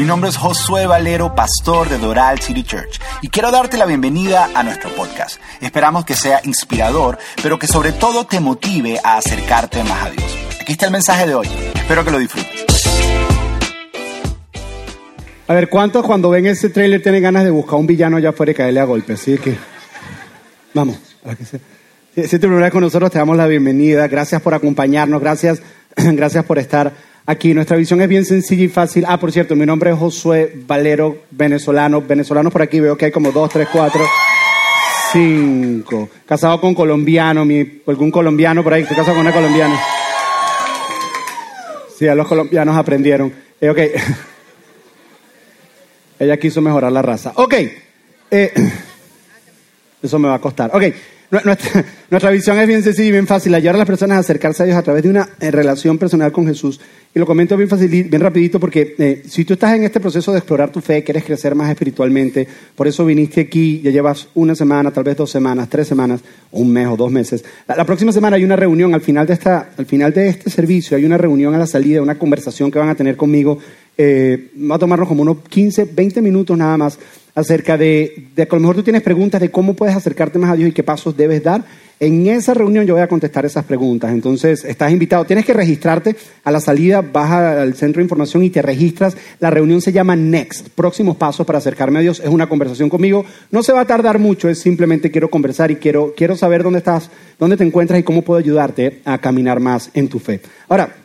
Mi nombre es Josué Valero, pastor de Doral City Church, y quiero darte la bienvenida a nuestro podcast. Esperamos que sea inspirador, pero que sobre todo te motive a acercarte más a Dios. Aquí está el mensaje de hoy. Espero que lo disfrutes. A ver, ¿cuántos cuando ven ese trailer tienen ganas de buscar un villano allá afuera y caerle a golpes? Así que, vamos, a que sea. Si es tu primera vez con nosotros, te damos la bienvenida. Gracias por acompañarnos, gracias, gracias por estar aquí. Nuestra visión es bien sencilla y fácil. Ah, por cierto, mi nombre es Josué Valero, venezolano. Venezolanos por aquí, veo que hay como dos, tres, cuatro, cinco. Casado con colombiano, mi, algún colombiano por ahí, estoy casado con una colombiana. Sí, a los colombianos aprendieron. Eh, ok. Ella quiso mejorar la raza. Ok. Eh, eso me va a costar. Ok. Nuestra, visión es bien sencilla y bien fácil, ayudar a las personas a acercarse a Dios a través de una eh, relación personal con Jesús. Y lo comento bien fácil, bien rapidito, porque eh, si tú estás en este proceso de explorar tu fe, quieres crecer más espiritualmente, por eso viniste aquí, ya llevas una semana, tal vez dos semanas, tres semanas, un mes o dos meses. La, la próxima semana hay una reunión, al final, de esta, al final de este servicio hay una reunión a la salida, una conversación que van a tener conmigo. Eh, va a tomarnos como unos 15, 20 minutos nada más acerca de, de que a lo mejor tú tienes preguntas de cómo puedes acercarte más a Dios y qué pasos debes dar. En esa reunión yo voy a contestar esas preguntas. Entonces, estás invitado. Tienes que registrarte a la salida, vas al centro de información y te registras. La reunión se llama Next, próximos pasos para acercarme a Dios. Es una conversación conmigo. No se va a tardar mucho, es simplemente quiero conversar y quiero, quiero saber dónde estás, dónde te encuentras y cómo puedo ayudarte a caminar más en tu fe. Ahora,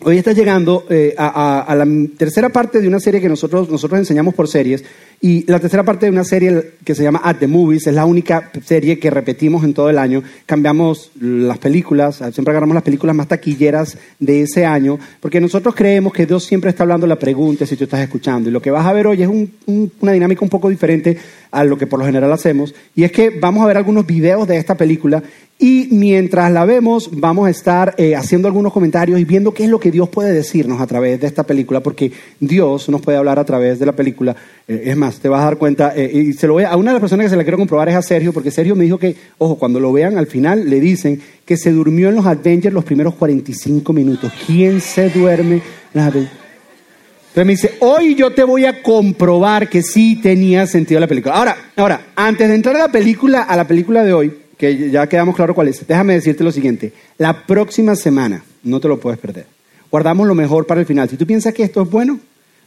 Hoy estás llegando eh, a, a, la tercera parte de una serie que nosotros, nosotros enseñamos por series. Y la tercera parte de una serie que se llama At the Movies es la única serie que repetimos en todo el año. Cambiamos las películas, siempre agarramos las películas más taquilleras de ese año, porque nosotros creemos que Dios siempre está hablando la pregunta si tú estás escuchando. Y lo que vas a ver hoy es un, una dinámica un poco diferente a lo que por lo general hacemos. Y es que vamos a ver algunos videos de esta película y mientras la vemos, vamos a estar eh, haciendo algunos comentarios y viendo qué es lo que Dios puede decirnos a través de esta película, porque Dios nos puede hablar a través de la película. Eh, es más, te vas a dar cuenta, eh, y se lo voy a, una de las personas que se la quiero comprobar es a Sergio, porque Sergio me dijo que, ojo, cuando lo vean al final le dicen que se durmió en los Avengers los primeros 45 minutos. ¿Quién se duerme? Entonces me dice, hoy yo te voy a comprobar que sí tenía sentido la película. Ahora, ahora, antes de entrar a la película, a la película de hoy, que ya quedamos claro cuál es. Déjame decirte lo siguiente. La próxima semana no te lo puedes perder. Guardamos lo mejor para el final. Si tú piensas que esto es bueno,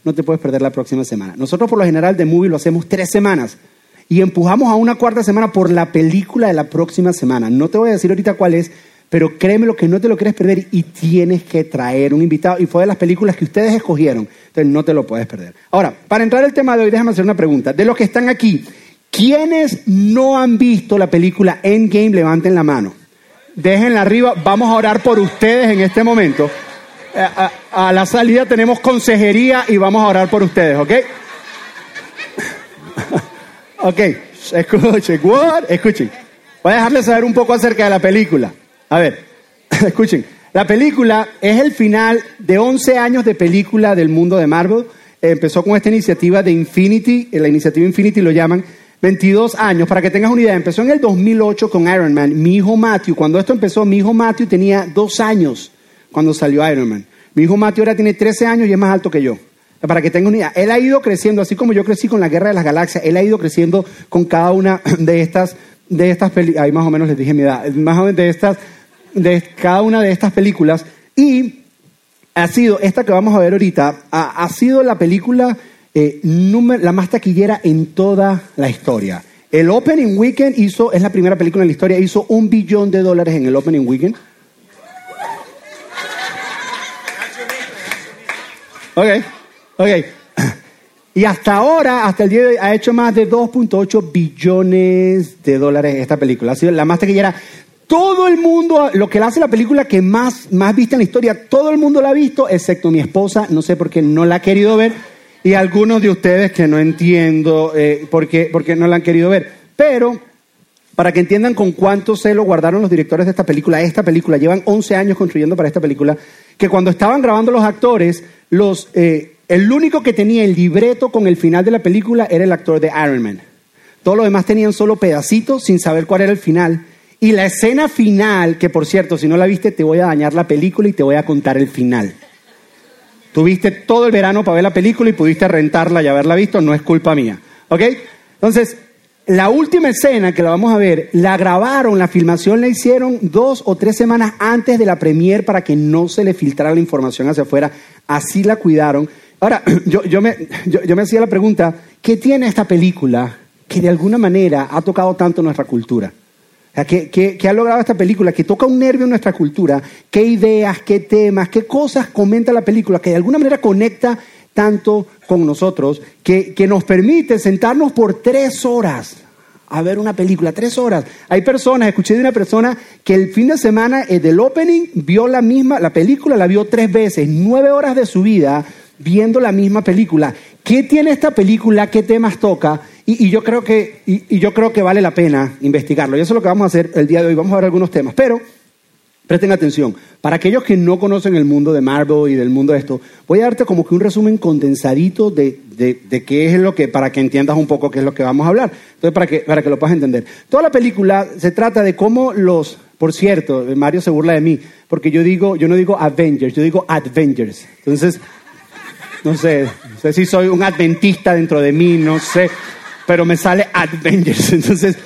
no te puedes perder la próxima semana. Nosotros por lo general de Movie lo hacemos tres semanas y empujamos a una cuarta semana por la película de la próxima semana. No te voy a decir ahorita cuál es, pero créeme lo que no te lo quieres perder y tienes que traer un invitado. Y fue de las películas que ustedes escogieron. Entonces no te lo puedes perder. Ahora, para entrar al tema de hoy, déjame hacer una pregunta. De los que están aquí, ¿Quiénes no han visto la película Endgame? Levanten la mano. Déjenla arriba. Vamos a orar por ustedes en este momento. A, a, a, la salida tenemos consejería y vamos a orar por ustedes, ¿ok? ok, escuchen, what? Escuchen. Voy a dejarles saber un poco acerca de la película. A ver, escuchen. La película es el final de 11 años de película del mundo de Marvel. Empezó con esta iniciativa de Infinity, la iniciativa Infinity lo llaman, 22 años, para que tengas una idea, empezó en el 2008 con Iron Man. Mi hijo Matthew, cuando esto empezó, mi hijo Matthew tenía dos años cuando salió Iron Man. Mi hijo Matthew ahora tiene 13 años y es más alto que yo. Para que tengas una idea, él ha ido creciendo, así como yo crecí con la Guerra de las Galaxias, él ha ido creciendo con cada una de estas, de estas películas, ahí más o menos les dije mi edad, más o menos de estas, de cada una de estas películas. Y ha sido, esta que vamos a ver ahorita, ha, sido la película eh, número, la más taquillera en toda la historia. El Opening Weekend hizo, es la primera película en la historia, hizo un billón de dólares en el Opening Weekend. Ok, ok. Y hasta ahora, hasta el día de hoy, ha hecho más de 2.8 billones de dólares esta película. Ha sido la más taquillera. Todo el mundo, lo que le hace la película que más, más vista en la historia, todo el mundo la ha visto, excepto mi esposa. No sé por qué no la ha querido ver y algunos de ustedes que no entiendo eh, por, qué, por qué no la han querido ver. Pero, para que entiendan con cuánto celo guardaron los directores de esta película, esta película, llevan 11 años construyendo para esta película, que cuando estaban grabando los actores, los, eh, el único que tenía el libreto con el final de la película era el actor de Iron Man. Todos los demás tenían solo pedacitos sin saber cuál era el final. Y la escena final, que por cierto, si no la viste, te voy a dañar la película y te voy a contar el final. Tuviste todo el verano para ver la película y pudiste rentarla y haberla visto, no es culpa mía. ¿Ok? Entonces, la última escena que la vamos a ver, la grabaron, la filmación la hicieron dos o tres semanas antes de la premier para que no se le filtrara la información hacia afuera. Así la cuidaron. Ahora, yo, yo, me, yo, yo me hacía la pregunta, ¿qué tiene esta película que de alguna manera ha tocado tanto nuestra cultura? O sea, ¿qué, qué, qué ha logrado esta película? Que toca un nervio en nuestra cultura. ¿Qué ideas, qué temas, qué cosas comenta la película que de alguna manera conecta tanto con nosotros que, que nos permite sentarnos por tres horas a ver una película, tres horas. Hay personas, escuché de una persona que el fin de semana eh, del opening vio la misma, la película la vio tres veces, nueve horas de su vida viendo la misma película. ¿Qué tiene esta película? ¿Qué temas toca? Y, yo, creo que, y, yo creo que vale la pena investigarlo. Y eso es lo que vamos a hacer el día de hoy. Vamos a ver algunos temas. Pero Presten atención, para aquellos que no conocen el mundo de Marvel y del mundo de esto, voy a darte como que un resumen condensadito de, de, de, qué es lo que, para que entiendas un poco qué es lo que vamos a hablar. Entonces, para que, para que lo puedas entender. Toda la película se trata de cómo los, por cierto, Mario se burla de mí, porque yo digo, yo no digo Avengers, yo digo Adventures. Entonces, no sé, sé si soy un adventista dentro de mí, no sé, pero me sale Avengers. Entonces,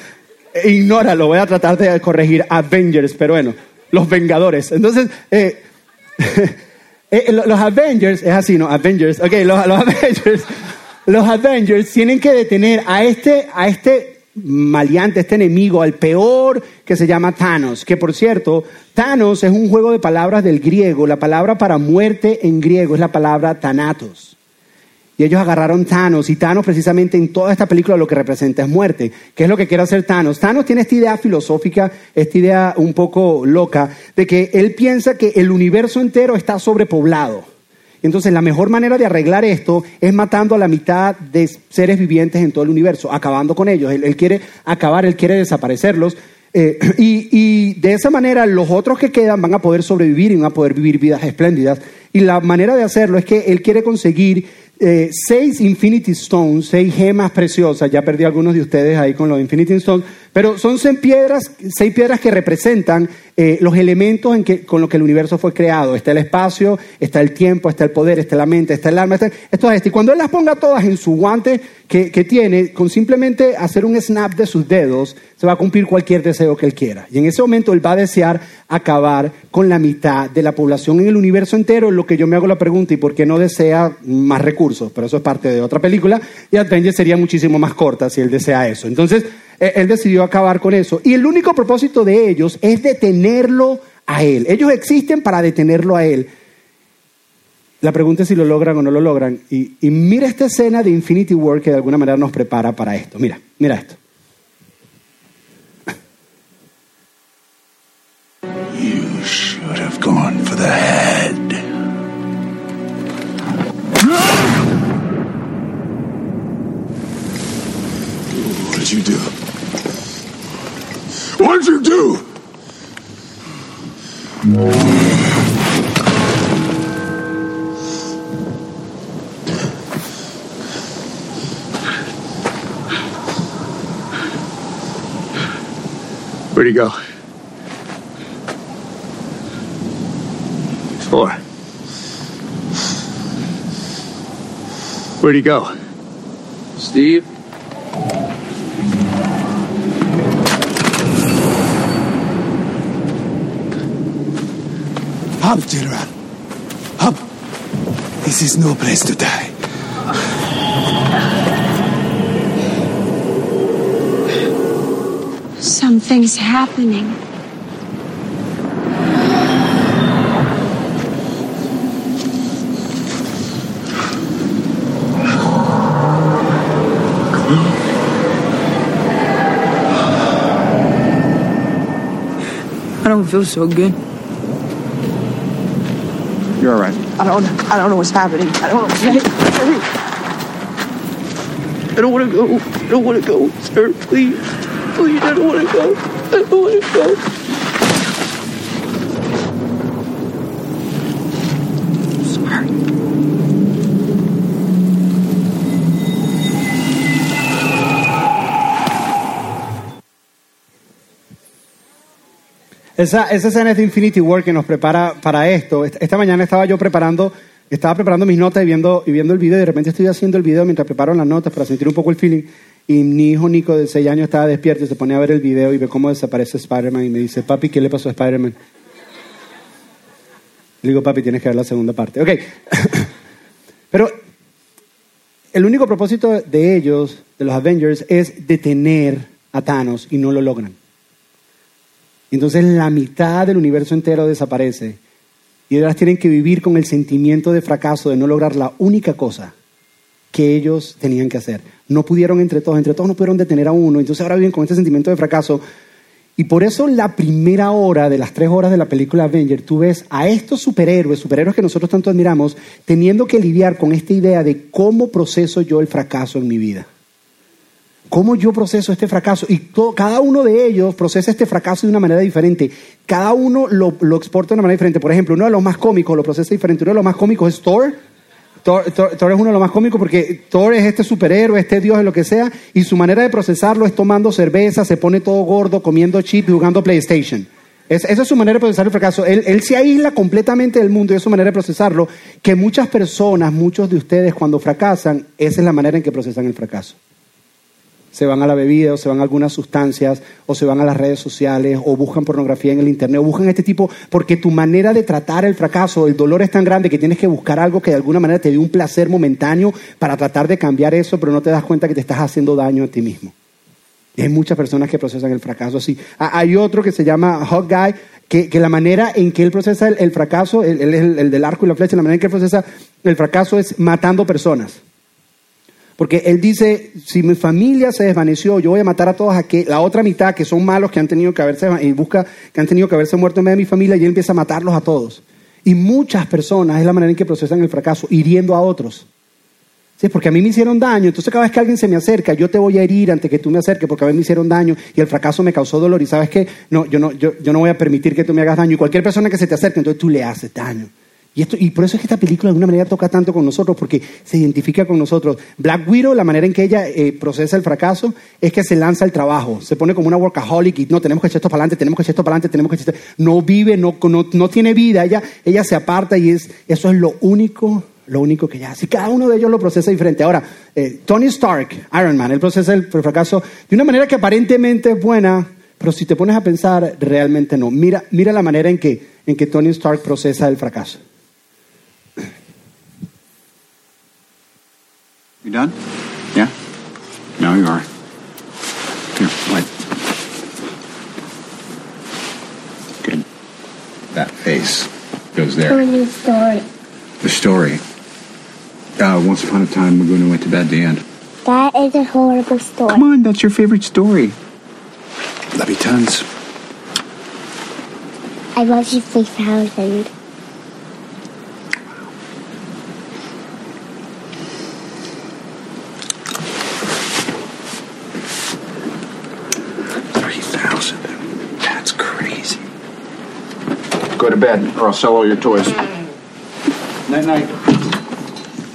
ignóralo, voy a tratar de corregir Avengers, pero bueno los Vengadores. Entonces, eh, eh, los Avengers, es así, ¿no? Avengers, ok, los, Avengers, los Avengers tienen que detener a este, a este maleante, este enemigo, al peor que se llama Thanos, que por cierto, Thanos es un juego de palabras del griego, la palabra para muerte en griego es la palabra Thanatos. Y ellos agarraron Thanos, y Thanos precisamente en toda esta película lo que representa es muerte. ¿Qué es lo que quiere hacer Thanos? Thanos tiene esta idea filosófica, esta idea un poco loca, de que él piensa que el universo entero está sobrepoblado. Entonces la mejor manera de arreglar esto es matando a la mitad de seres vivientes en todo el universo, acabando con ellos. Él, él quiere acabar, él quiere desaparecerlos. Eh, y, y de esa manera los otros que quedan van a poder sobrevivir y van a poder vivir vidas espléndidas. Y la manera de hacerlo es que él quiere conseguir eh, seis Infinity Stones, seis gemas preciosas, ya perdí algunos de ustedes ahí con los Infinity Stones, pero son seis piedras, que representan eh, los elementos con los que el universo fue creado. Está el espacio, está el tiempo, está el poder, está la mente, está el alma, está, esto es. Y cuando él las ponga todas en su guante que, que tiene, con simplemente hacer un snap de sus dedos, se va a cumplir cualquier deseo que él quiera. Y en ese momento él va a desear acabar con la mitad de la población en el universo entero, lo que yo me hago la pregunta, ¿y por qué no desea más recursos? Pero eso es parte de otra película, y Avengers sería muchísimo más corta si él desea eso. Entonces, él decidió acabar con eso. Y el único propósito de ellos es detenerlo a él. Ellos existen para detenerlo a él. La pregunta es si lo logran o no lo logran. Y, mira esta escena de Infinity War que de alguna manera nos prepara para esto. Mira, mira esto. What did you do? Where'd he go? For? Where'd he go? Steve? Up, General. Up. This is no place to die. Something's happening. I don't feel so good. You're all right. I don't I don't know what's happening. I don't know. Hurry. I don't want to go. I don't want to go, sir. Please. Please, I don't want to go. I don't want to go. Esa, esa escena es de Infinity War que nos prepara para esto. Esta esta mañana estaba yo preparando estaba preparando mis notas y viendo, y viendo el video, y de repente estoy haciendo el video mientras preparo las notas para sentir un poco el feeling. Y mi hijo Nico de 6 años estaba despierto y se pone a ver el video y ve cómo desaparece Spider-Man y me dice, papi, ¿qué le pasó a Spider-Man? Le digo, papi, tienes que ver la segunda parte. Ok. Pero el único propósito de ellos, de los Avengers, es detener a Thanos y no lo logran. Entonces la mitad del universo entero desaparece y ahora tienen que vivir con el sentimiento de fracaso de no lograr la única cosa que ellos tenían que hacer. No pudieron entre todos, entre todos no pudieron detener a uno, entonces ahora viven con este sentimiento de fracaso. Y por eso la primera hora de las tres horas de la película Avenger, tú ves a estos superhéroes, superhéroes que nosotros tanto admiramos, teniendo que lidiar con esta idea de cómo proceso yo el fracaso en mi vida. ¿Cómo yo proceso este fracaso? Y cada uno de ellos procesa este fracaso de una manera diferente. Cada uno lo, exporta de una manera diferente. Por ejemplo, uno de los más cómicos lo procesa diferente. Uno de los más cómicos es Thor. Thor, es uno de los más cómicos porque Thor es este superhéroe, este dios, de lo que sea, y su manera de procesarlo es tomando cerveza, se pone todo gordo, comiendo chip y jugando PlayStation. Es- esa es su manera de procesar el fracaso. Él, él se aísla completamente del mundo y es su manera de procesarlo, que muchas personas, muchos de ustedes cuando fracasan, esa es la manera en que procesan el fracaso se van a la bebida o se van a algunas sustancias o se van a las redes sociales o buscan pornografía en el internet o buscan este tipo porque tu manera de tratar el fracaso, el dolor es tan grande que tienes que buscar algo que de alguna manera te dé un placer momentáneo para tratar de cambiar eso, pero no te das cuenta que te estás haciendo daño a ti mismo. Hay muchas personas que procesan el fracaso así. Ah, Hay otro que se llama Hot Guy, que, que la manera en que él procesa el, el fracaso, es el, el del arco y la flecha, la manera en que él procesa el fracaso es matando personas. Porque él dice, si mi familia se desvaneció, yo voy a matar a todos aquellos, la otra mitad que son malos, que han tenido que haberse, y busca, que han tenido que haberse muerto en vez de mi familia, y él empieza a matarlos a todos. Y muchas personas es la manera en que procesan el fracaso, hiriendo a otros. Sí, porque a mí me hicieron daño, entonces cada vez que alguien se me acerca, yo te voy a herir antes que tú me acerques, porque a mí me hicieron daño y el fracaso me causó dolor. Y sabes qué, no, yo no, yo, yo no voy a permitir que tú me hagas daño. Y cualquier persona que se te acerque, entonces tú le haces daño. Y, esto, y por eso es que esta película de alguna manera toca tanto con nosotros, porque se identifica con nosotros. Black Widow, la manera en que ella eh, procesa el fracaso es que se lanza al trabajo, se pone como una workaholic y no, tenemos que echar esto para adelante, tenemos que echar esto para adelante, tenemos que echar esto. No vive, no, no, no tiene vida, ella, ella se aparta y es, eso es lo único, lo único que ella hace. Cada uno de ellos lo procesa diferente. Ahora, eh, Tony Stark, Iron Man, él procesa el fracaso de una manera que aparentemente es buena, pero si te pones a pensar, realmente no. Mira, mira la manera en que, en que Tony Stark procesa el fracaso. You done? Yeah? No, you are. Here, wait. Good. That face goes there. Funny story. The story. Uh, once upon a time, Maguna went to bed. The end. That is a horrible story. Come on, that's your favorite story. Love you tons. I love you 3000. Three thousand. That's crazy. Go to bed, or I'll sell all your toys. Night night.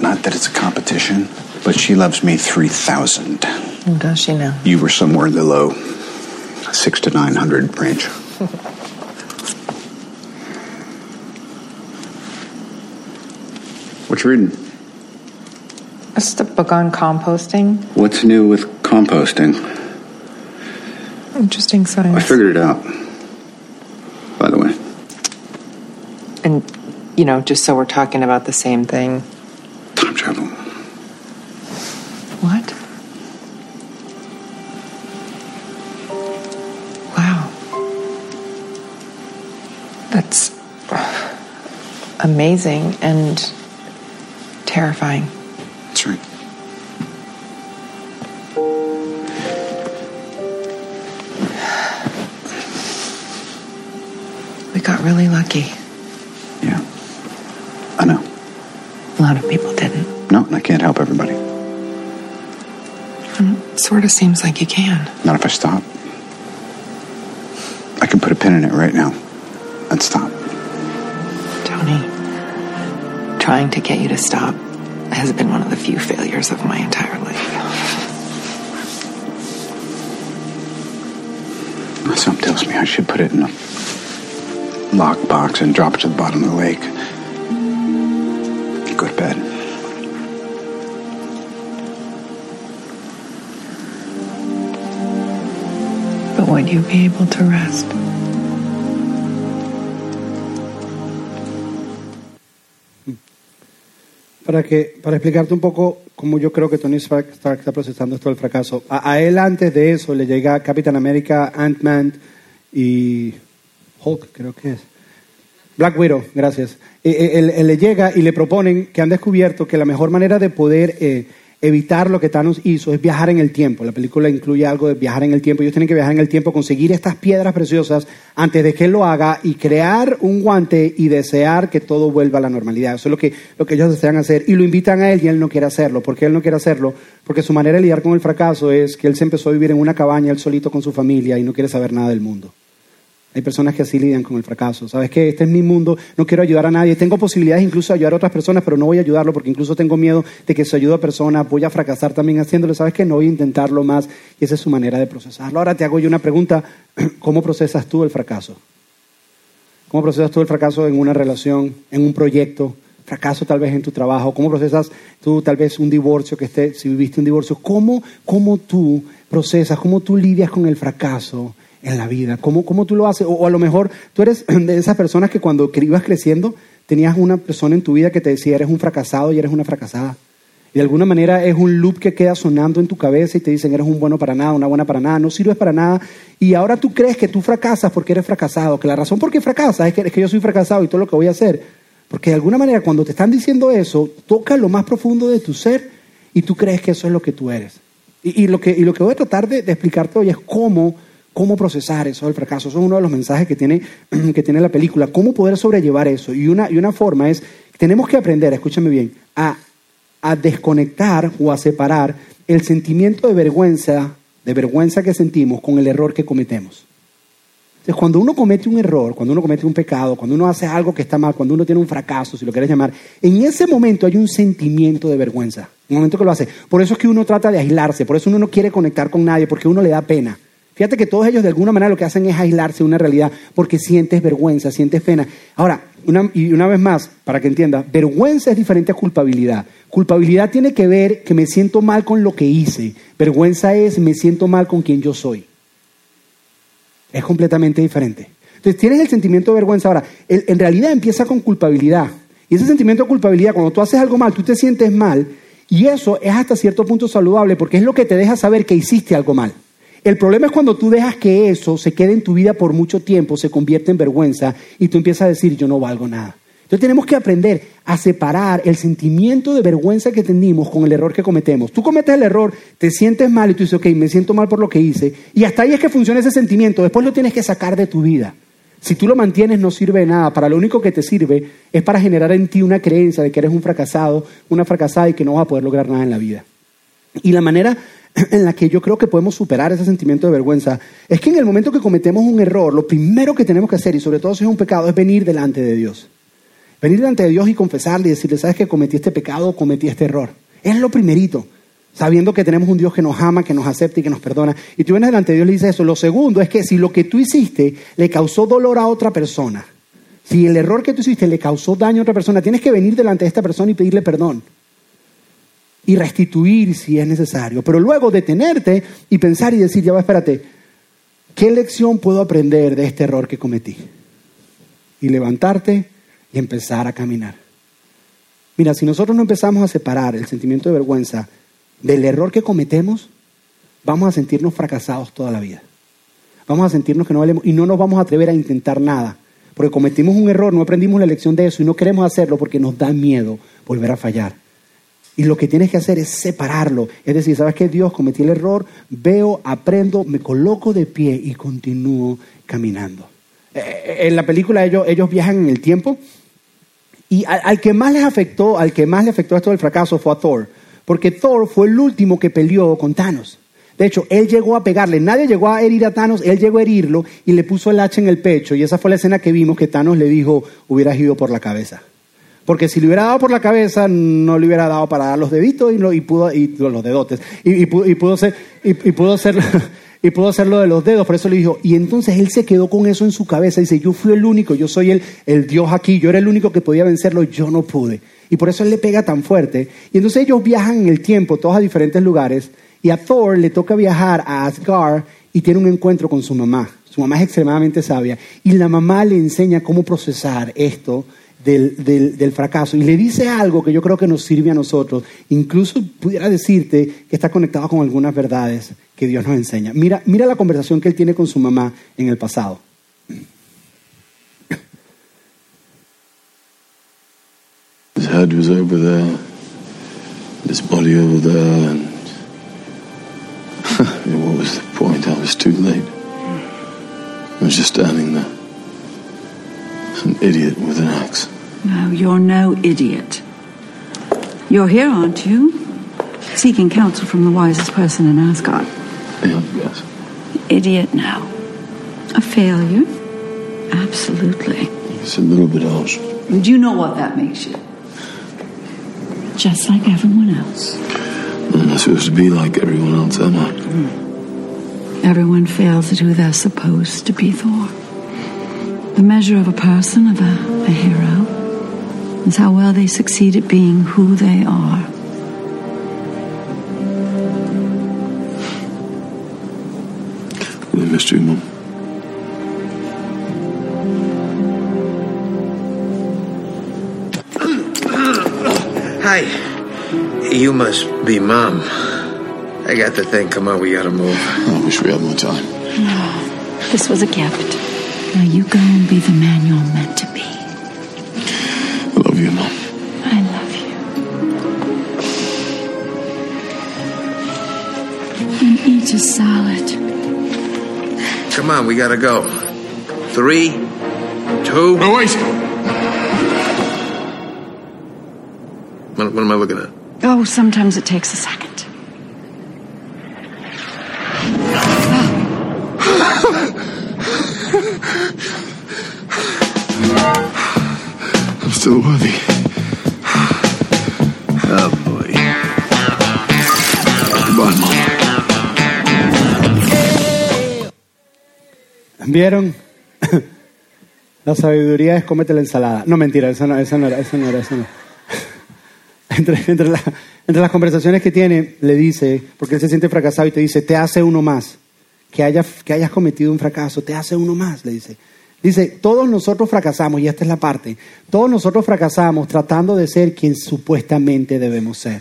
Not that it's a competition, but she loves me three thousand. Does she now? You were somewhere in the low six to nine hundred range. what you reading? Just a book on composting. What's new with composting? Interesting science. I figured it out. By the way, And, you know, just so we're talking about the same thing. time travel. What? Wow. That's amazing and terrifying. That's right. We got really lucky. Yeah. I know. A lot of people didn't. No, and I can't help everybody. Um, it sort of seems like you can. Not if I stop. I can put a pin in it right now and stop. Tony, trying to get you to stop has been one of the few failures of my entire life. Something tells me I should put it in a lockbox and drop it to the bottom of the lake. Would you be able to rest? Para, que, para explicarte un poco cómo yo creo que Tony Stark, está procesando esto del fracaso. A, a él antes de eso le llega Capitán América, Ant-Man y Hulk, creo que es. Black Widow, gracias. Eh, eh, él, él le llega y le proponen que han descubierto que la mejor manera de poder eh, evitar lo que Thanos hizo es viajar en el tiempo. La película incluye algo de viajar en el tiempo. Ellos tienen que viajar en el tiempo, conseguir estas piedras preciosas antes de que él lo haga y crear un guante y desear que todo vuelva a la normalidad. Eso es lo que, lo que ellos desean hacer. Y lo invitan a él y él no quiere hacerlo. ¿Por qué él no quiere hacerlo? Porque su manera de lidiar con el fracaso es que él se empezó a vivir en una cabaña él solito con su familia y no quiere saber nada del mundo. Hay personas que así lidian con el fracaso. ¿Sabes qué? Este es mi mundo, no quiero ayudar a nadie. Tengo posibilidades incluso de ayudar a otras personas, pero no voy a ayudarlo porque incluso tengo miedo de que si ayudo a personas voy a fracasar también haciéndolo. ¿Sabes qué? No voy a intentarlo más. Y esa es su manera de procesarlo. Ahora te hago yo una pregunta. ¿Cómo procesas tú el fracaso? ¿Cómo procesas tú el fracaso en una relación, en un proyecto? Fracaso tal vez en tu trabajo. ¿Cómo procesas tú tal vez un divorcio que esté, si viviste un divorcio? ¿Cómo, cómo tú procesas, cómo tú lidias con el fracaso? En la vida? ¿Cómo, tú lo haces? O, a lo mejor tú eres de esas personas que cuando ibas creciendo tenías una persona en tu vida que te decía eres un fracasado y eres una fracasada. Y de alguna manera es un loop que queda sonando en tu cabeza y te dicen eres un bueno para nada, una buena para nada, no sirves para nada. Y ahora tú crees que tú fracasas porque eres fracasado, que la razón por qué fracasas es que, es que yo soy fracasado y todo lo que voy a hacer. Porque de alguna manera cuando te están diciendo eso, toca lo más profundo de tu ser y tú crees que eso es lo que tú eres. Y, lo, que, lo que voy a tratar de, de explicarte hoy es cómo cómo procesar eso del fracaso. Eso es uno de los mensajes que tiene, que tiene la película. Cómo poder sobrellevar eso. Y una, y una forma es, tenemos que aprender, escúchame bien, a, a desconectar o a separar el sentimiento de vergüenza, de vergüenza que sentimos con el error que cometemos. Entonces, cuando uno comete un error, cuando uno comete un pecado, cuando uno hace algo que está mal, cuando uno tiene un fracaso, si lo quieres llamar, en ese momento hay un sentimiento de vergüenza. En el momento que lo hace. Por eso es que uno trata de aislarse, por eso uno no quiere conectar con nadie, porque uno le da pena. Fíjate que todos ellos de alguna manera lo que hacen es aislarse de una realidad porque sientes vergüenza, sientes pena. Ahora, y una vez más, para que entiendas, vergüenza es diferente a culpabilidad. Culpabilidad tiene que ver que me siento mal con lo que hice. Vergüenza es me siento mal con quien yo soy. Es completamente diferente. Entonces tienes el sentimiento de vergüenza. Ahora, en realidad empieza con culpabilidad. Y ese sentimiento de culpabilidad, cuando tú haces algo mal, tú te sientes mal. Y eso es hasta cierto punto saludable porque es lo que te deja saber que hiciste algo mal. El problema es cuando tú dejas que eso se quede en tu vida por mucho tiempo, se convierte en vergüenza y tú empiezas a decir yo no valgo nada. Entonces tenemos que aprender a separar el sentimiento de vergüenza que tenemos con el error que cometemos. Tú cometes el error, te sientes mal y tú dices, ok, me siento mal por lo que hice. Y hasta ahí es que funciona ese sentimiento. Después lo tienes que sacar de tu vida. Si tú lo mantienes no sirve de nada. Para lo único que te sirve es para generar en ti una creencia de que eres un fracasado, una fracasada y que no vas a poder lograr nada en la vida. Y la manera en la que yo creo que podemos superar ese sentimiento de vergüenza es que en el momento que cometemos un error, lo primero que tenemos que hacer, y sobre todo si es un pecado, es venir delante de Dios. Venir delante de Dios y confesarle y decirle, sabes que cometí este pecado, cometí este error. Es lo primerito, sabiendo que tenemos un Dios que nos ama, que nos acepta y que nos perdona. Y tú vienes delante de Dios y le dices eso. Lo segundo es que si lo que tú hiciste le causó dolor a otra persona, si el error que tú hiciste le causó daño a otra persona, tienes que venir delante de esta persona y pedirle perdón y restituir si es necesario, pero luego detenerte y pensar y decir, ya va, espérate, ¿qué lección puedo aprender de este error que cometí? Y levantarte y empezar a caminar. Mira, si nosotros no empezamos a separar el sentimiento de vergüenza del error que cometemos, vamos a sentirnos fracasados toda la vida. Vamos a sentirnos que no valemos y no nos vamos a atrever a intentar nada, porque cometimos un error, no aprendimos la lección de eso y no queremos hacerlo porque nos da miedo volver a fallar. Y lo que tienes que hacer es separarlo. Es decir, ¿sabes qué? Dios cometí el error, veo, aprendo, me coloco de pie y continúo caminando. Eh, en la película ellos, viajan en el tiempo y al, al, que más les afectó, al que más le afectó esto del fracaso fue a Thor. Porque Thor fue el último que peleó con Thanos. De hecho, él llegó a pegarle. Nadie llegó a herir a Thanos, él llegó a herirlo y le puso el hacha en el pecho. Y esa fue la escena que vimos que Thanos le dijo, hubieras ido por la cabeza. Porque si le hubiera dado por la cabeza, no le hubiera dado para dar los deditos y, lo, pudo, y los dedotes. Y, y, pudo, y pudo ser, y, pudo ser, y pudo hacer lo de los dedos. Por eso le dijo, y entonces él se quedó con eso en su cabeza. Dice, yo fui el único, yo soy el, el Dios aquí, yo era el único que podía vencerlo, yo no pude. Y por eso él le pega tan fuerte. Y entonces ellos viajan en el tiempo, todos a diferentes lugares. Y a Thor le toca viajar a Asgard y tiene un encuentro con su mamá. Su mamá es extremadamente sabia. Y la mamá le enseña cómo procesar esto del, del- fracaso. Y le dice algo que yo creo que nos sirve a nosotros. Incluso pudiera decirte que está conectado con algunas verdades que Dios nos enseña. Mira, mira la conversación que él tiene con su mamá en el pasado. His head was over there, his body over there, and what was the point? I was too. An idiot with an axe. No, you're no idiot. You're here, aren't you? Seeking counsel from the wisest person in Asgard. Yeah, yes. Idiot now. A failure? Absolutely. It's a little bit harsh. And you know what that makes you. Just like everyone else. I'm not supposed to be like everyone else, am hmm. I? Everyone fails at who they're supposed to be, Thor. The measure of a person, of a, a hero, is how well they succeed at being who they are. We missed you, Mum. Hi. You must be Mom. I got the thing. Come on, we gotta move. I wish we had more time. No. This was a gift. Now you go and be the man you're meant to be. I love you, Mum. I love you. And eat a salad. Come on, we gotta go. Three, two. No, wait! What, what am I looking at? Oh, sometimes it takes a second. ¿Vieron? La sabiduría es cómete la ensalada. No, mentira, esa no, esa no era, esa no. Entre, entre, la- entre las conversaciones que tiene, le dice, porque él se siente fracasado y te dice, te hace uno más. Que, haya, que hayas cometido un fracaso, te hace uno más, le dice. Dice, todos nosotros fracasamos, y esta es la parte, todos nosotros fracasamos tratando de ser quien supuestamente debemos ser.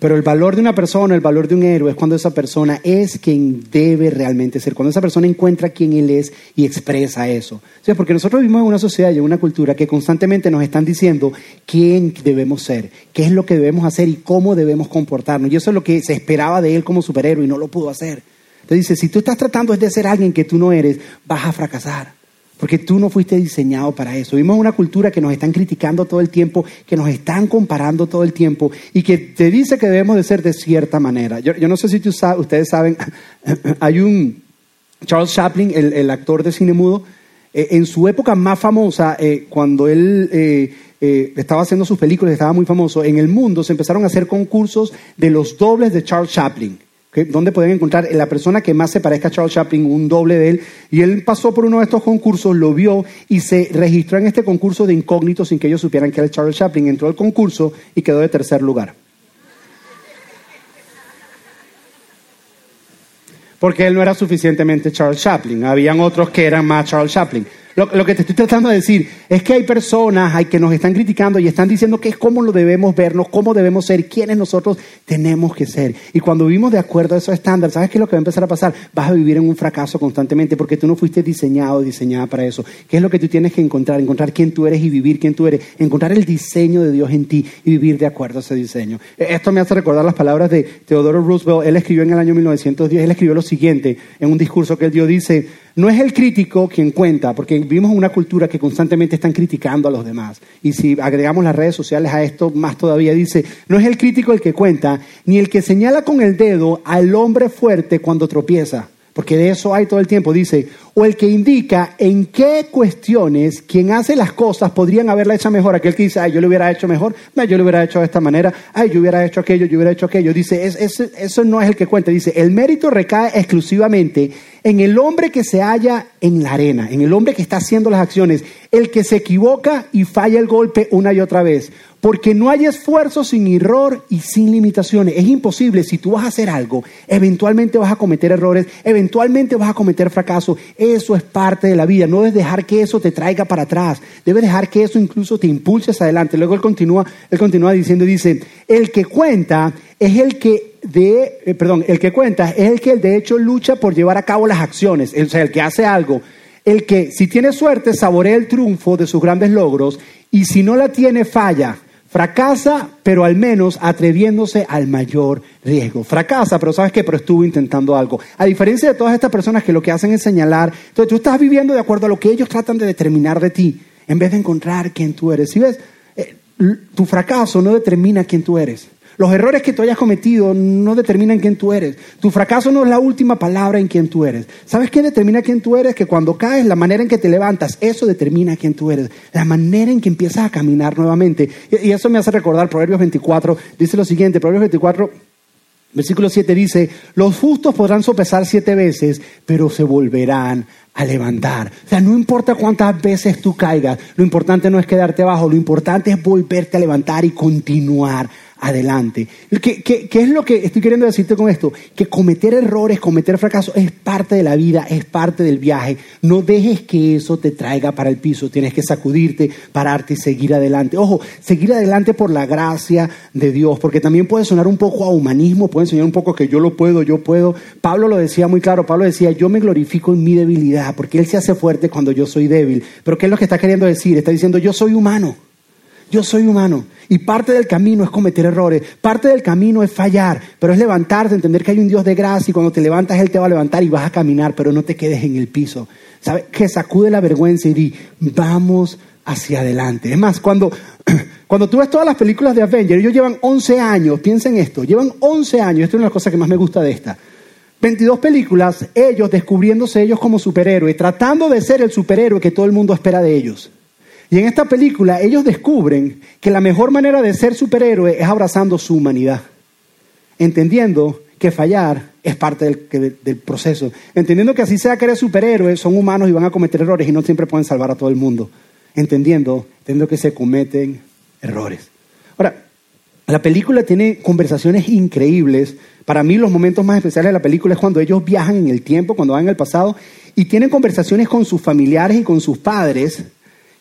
Pero el valor de una persona, el valor de un héroe es cuando esa persona es quien debe realmente ser, cuando esa persona encuentra quién él es y expresa eso. Porque nosotros vivimos en una sociedad y en una cultura que constantemente nos están diciendo quién debemos ser, qué es lo que debemos hacer y cómo debemos comportarnos. Y eso es lo que se esperaba de él como superhéroe y no lo pudo hacer. Entonces dice, si tú estás tratando de ser alguien que tú no eres, vas a fracasar. Porque tú no fuiste diseñado para eso. Vivimos una cultura que nos están criticando todo el tiempo, que nos están comparando todo el tiempo y que te dice que debemos de ser de cierta manera. Yo, yo no sé si tú ustedes saben, hay un Charles Chaplin, el, actor de cine mudo, eh, en su época más famosa, eh, cuando él eh, estaba haciendo sus películas, estaba muy famoso, en el mundo se empezaron a hacer concursos de los dobles de Charles Chaplin. Donde pueden encontrar la persona que más se parezca a Charles Chaplin, un doble de él. Y él pasó por uno de estos concursos, lo vio y se registró en este concurso de incógnito sin que ellos supieran que era Charles Chaplin. Entró al concurso y quedó de tercer lugar. Porque él no era suficientemente Charles Chaplin. Habían otros que eran más Charles Chaplin. Lo, lo que te estoy tratando de decir es que hay personas hay que nos están criticando y están diciendo que es cómo lo debemos vernos, cómo debemos ser, quiénes nosotros tenemos que ser. Y cuando vivimos de acuerdo a esos estándares, ¿sabes qué es lo que va a empezar a pasar? Vas a vivir en un fracaso constantemente porque tú no fuiste diseñado, diseñada para eso. ¿Qué es lo que tú tienes que encontrar? Encontrar quién tú eres y vivir quién tú eres. Encontrar el diseño de Dios en ti y vivir de acuerdo a ese diseño. Eh, Esto me hace recordar las palabras de Theodore Roosevelt. Él escribió en el año 1910, él escribió lo siguiente en un discurso que él dio. Dice, no es el crítico quien cuenta, porque vivimos en una cultura que constantemente están criticando a los demás. Y si agregamos las redes sociales a esto, más todavía dice, no es el crítico el que cuenta, ni el que señala con el dedo al hombre fuerte cuando tropieza. Porque de eso hay todo el tiempo, dice, o el que indica en qué cuestiones quien hace las cosas podrían haberla hecho mejor. Aquel que dice, yo lo hubiera hecho mejor, no, yo lo hubiera hecho de esta manera, ay, yo hubiera hecho aquello, yo hubiera hecho aquello. Dice, es- es- eso no es el que cuenta. Dice, el mérito recae exclusivamente en el hombre que se halla en la arena, en el hombre que está haciendo las acciones, el que se equivoca y falla el golpe una y otra vez. Porque no hay esfuerzo sin error y sin limitaciones. Es imposible. Si tú vas a hacer algo, eventualmente vas a cometer errores, eventualmente vas a cometer fracaso. Eso es parte de la vida. No debes dejar que eso te traiga para atrás. Debes dejar que eso incluso te impulse adelante. Luego él continúa, él continúa diciendo, dice, el que cuenta es el que de, eh, perdón, el que cuenta es el que de hecho lucha por llevar a cabo las acciones. O sea, el que hace algo. El que, si tiene suerte, saborea el triunfo de sus grandes logros y si no la tiene, falla. Fracasa, pero al menos atreviéndose al mayor riesgo. Fracasa, pero sabes qué, pero estuvo intentando algo. A diferencia de todas estas personas que lo que hacen es señalar, entonces tú estás viviendo de acuerdo a lo que ellos tratan de determinar de ti, en vez de encontrar quién tú eres. Si ves, Eh, tu fracaso no determina quién tú eres. Los errores que tú hayas cometido no determinan quién tú eres. Tu fracaso no es la última palabra en quién tú eres. ¿Sabes qué determina quién tú eres? Que cuando caes, la manera en que te levantas, eso determina quién tú eres. La manera en que empiezas a caminar nuevamente. Y, eso me hace recordar Proverbios 24. Dice lo siguiente, Proverbios 24, Versículo 7 dice, los justos podrán sopesar siete veces, pero se volverán a levantar. O sea, no importa cuántas veces tú caigas, lo importante no es quedarte abajo, lo importante es volverte a levantar y continuar adelante. ¿Qué, es lo que estoy queriendo decirte con esto? Que cometer errores, cometer fracasos es parte de la vida, es parte del viaje. No dejes que eso te traiga para el piso. Tienes que sacudirte, pararte y seguir adelante. Ojo, seguir adelante por la gracia de Dios, porque también puede sonar un poco a humanismo, puede sonar un poco que yo lo puedo, yo puedo. Pablo lo decía muy claro, Pablo decía, yo me glorifico en mi debilidad, porque Él se hace fuerte cuando yo soy débil. Pero ¿qué es lo que está queriendo decir? Está diciendo, yo soy humano. Yo soy humano y parte del camino es cometer errores, parte del camino es fallar, pero es levantarte, entender que hay un Dios de gracia y cuando te levantas Él te va a levantar y vas a caminar, pero no te quedes en el piso. ¿Sabes? Que sacude la vergüenza y di, vamos hacia adelante. Es más, cuando, cuando tú ves todas las películas de Avengers, ellos llevan 11 años, piensa en esto, llevan 11 años, esto es una de las cosas que más me gusta de esta. 22 películas, ellos descubriéndose ellos como superhéroes, tratando de ser el superhéroe que todo el mundo espera de ellos. Y en esta película ellos descubren que la mejor manera de ser superhéroe es abrazando su humanidad, entendiendo que fallar es parte del, del proceso, entendiendo que así sea que eres superhéroe, son humanos y van a cometer errores y no siempre pueden salvar a todo el mundo, entendiendo, entendiendo que se cometen errores. Ahora, la película tiene conversaciones increíbles. Para mí los momentos más especiales de la película es cuando ellos viajan en el tiempo, cuando van el pasado, y tienen conversaciones con sus familiares y con sus padres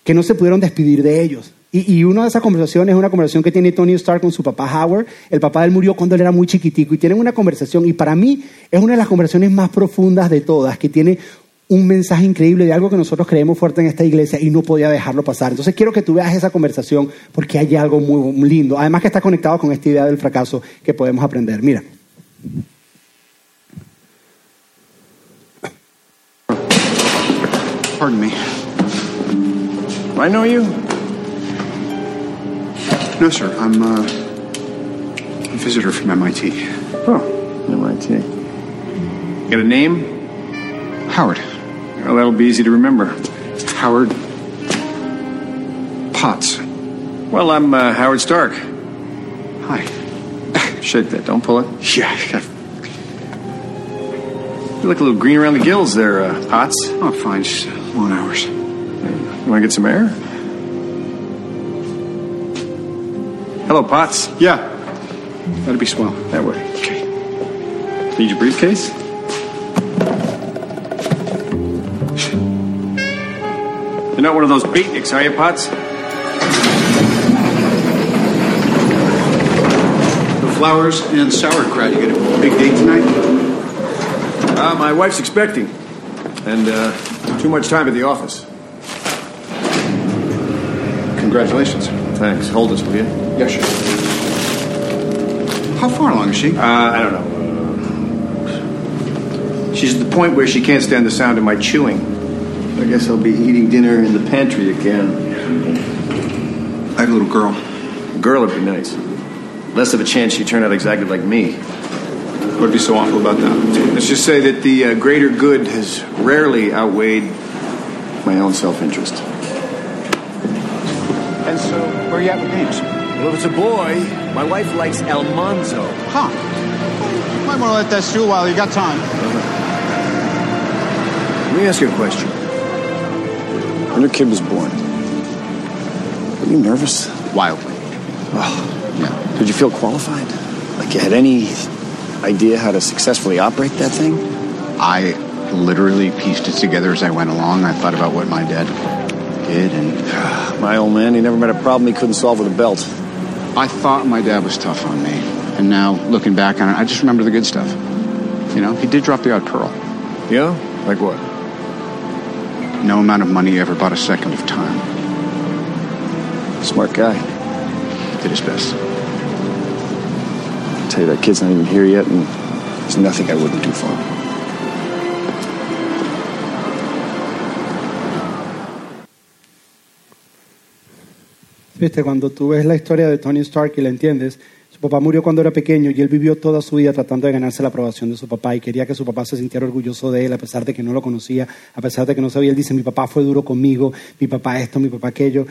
que no se pudieron despedir de ellos. Y, y una de esas conversaciones es una conversación que tiene Tony Stark con su papá Howard. El papá de él murió cuando él era muy chiquitico y tienen una conversación, y para mí es una de las conversaciones más profundas de todas, que tiene un mensaje increíble de algo que nosotros creemos fuerte en esta iglesia y no podía dejarlo pasar. Entonces quiero que tú veas esa conversación porque hay algo muy, muy lindo. Además que está conectado con esta idea del fracaso que podemos aprender. Mira. Pardon me. I know you? No, sir. I'm uh, a visitor from MIT. Oh, MIT. Got a name? Howard. Well, that'll be easy to remember. Howard Potts. Well, I'm uh, Howard Stark. Hi. Shake that. Don't pull it. Yeah. You look a little green around the gills there, uh, Potts. Oh, fine. Just long hours. Want to get some air? Hello, Potts. Yeah. That'd be swell. That way. Okay. Need your briefcase? You're not one of those beatniks, are you, Potts? The flowers and sauerkraut. You got a big date tonight? Uh, my wife's expecting. And, uh, too much time at the office. Congratulations. Thanks. Hold this, will you? Yeah, sure. How far along is she? Uh, I don't know. She's at the point where she can't stand the sound of my chewing. I guess I'll be eating dinner in the pantry again. I have a little girl. A girl would be nice. Less of a chance she'd turn out exactly like me. What'd be so awful about that? Let's just say that the uh, greater good has rarely outweighed my own self interest. Where are you at with names? Well, if it's a boy, my wife likes Almanzo. Huh. You Might want to let that stew while you got time. Let me ask you a question. When your kid was born, were you nervous? Wildly. Oh, yeah. Did you feel qualified? Like you had any idea how to successfully operate that thing? I literally pieced it together as I went along. I thought about what my dad did, and ah, My old man, he never met a problem he couldn't solve with a belt. I thought my dad was tough on me. And now, looking back on it, I just remember the good stuff. You know, he did drop the odd pearl. Yeah? Like what? No amount of money ever bought a second of time. Smart guy. Did his best. I tell you, that kid's not even here yet, and there's nothing I wouldn't do for him. Viste, cuando tú ves la historia de Tony Stark y la entiendes, su papá murió cuando era pequeño y él vivió toda su vida tratando de ganarse la aprobación de su papá y quería que su papá se sintiera orgulloso de él a pesar de que no lo conocía, a pesar de que no sabía. Él dice, mi papá fue duro conmigo, mi papá esto, mi papá aquello.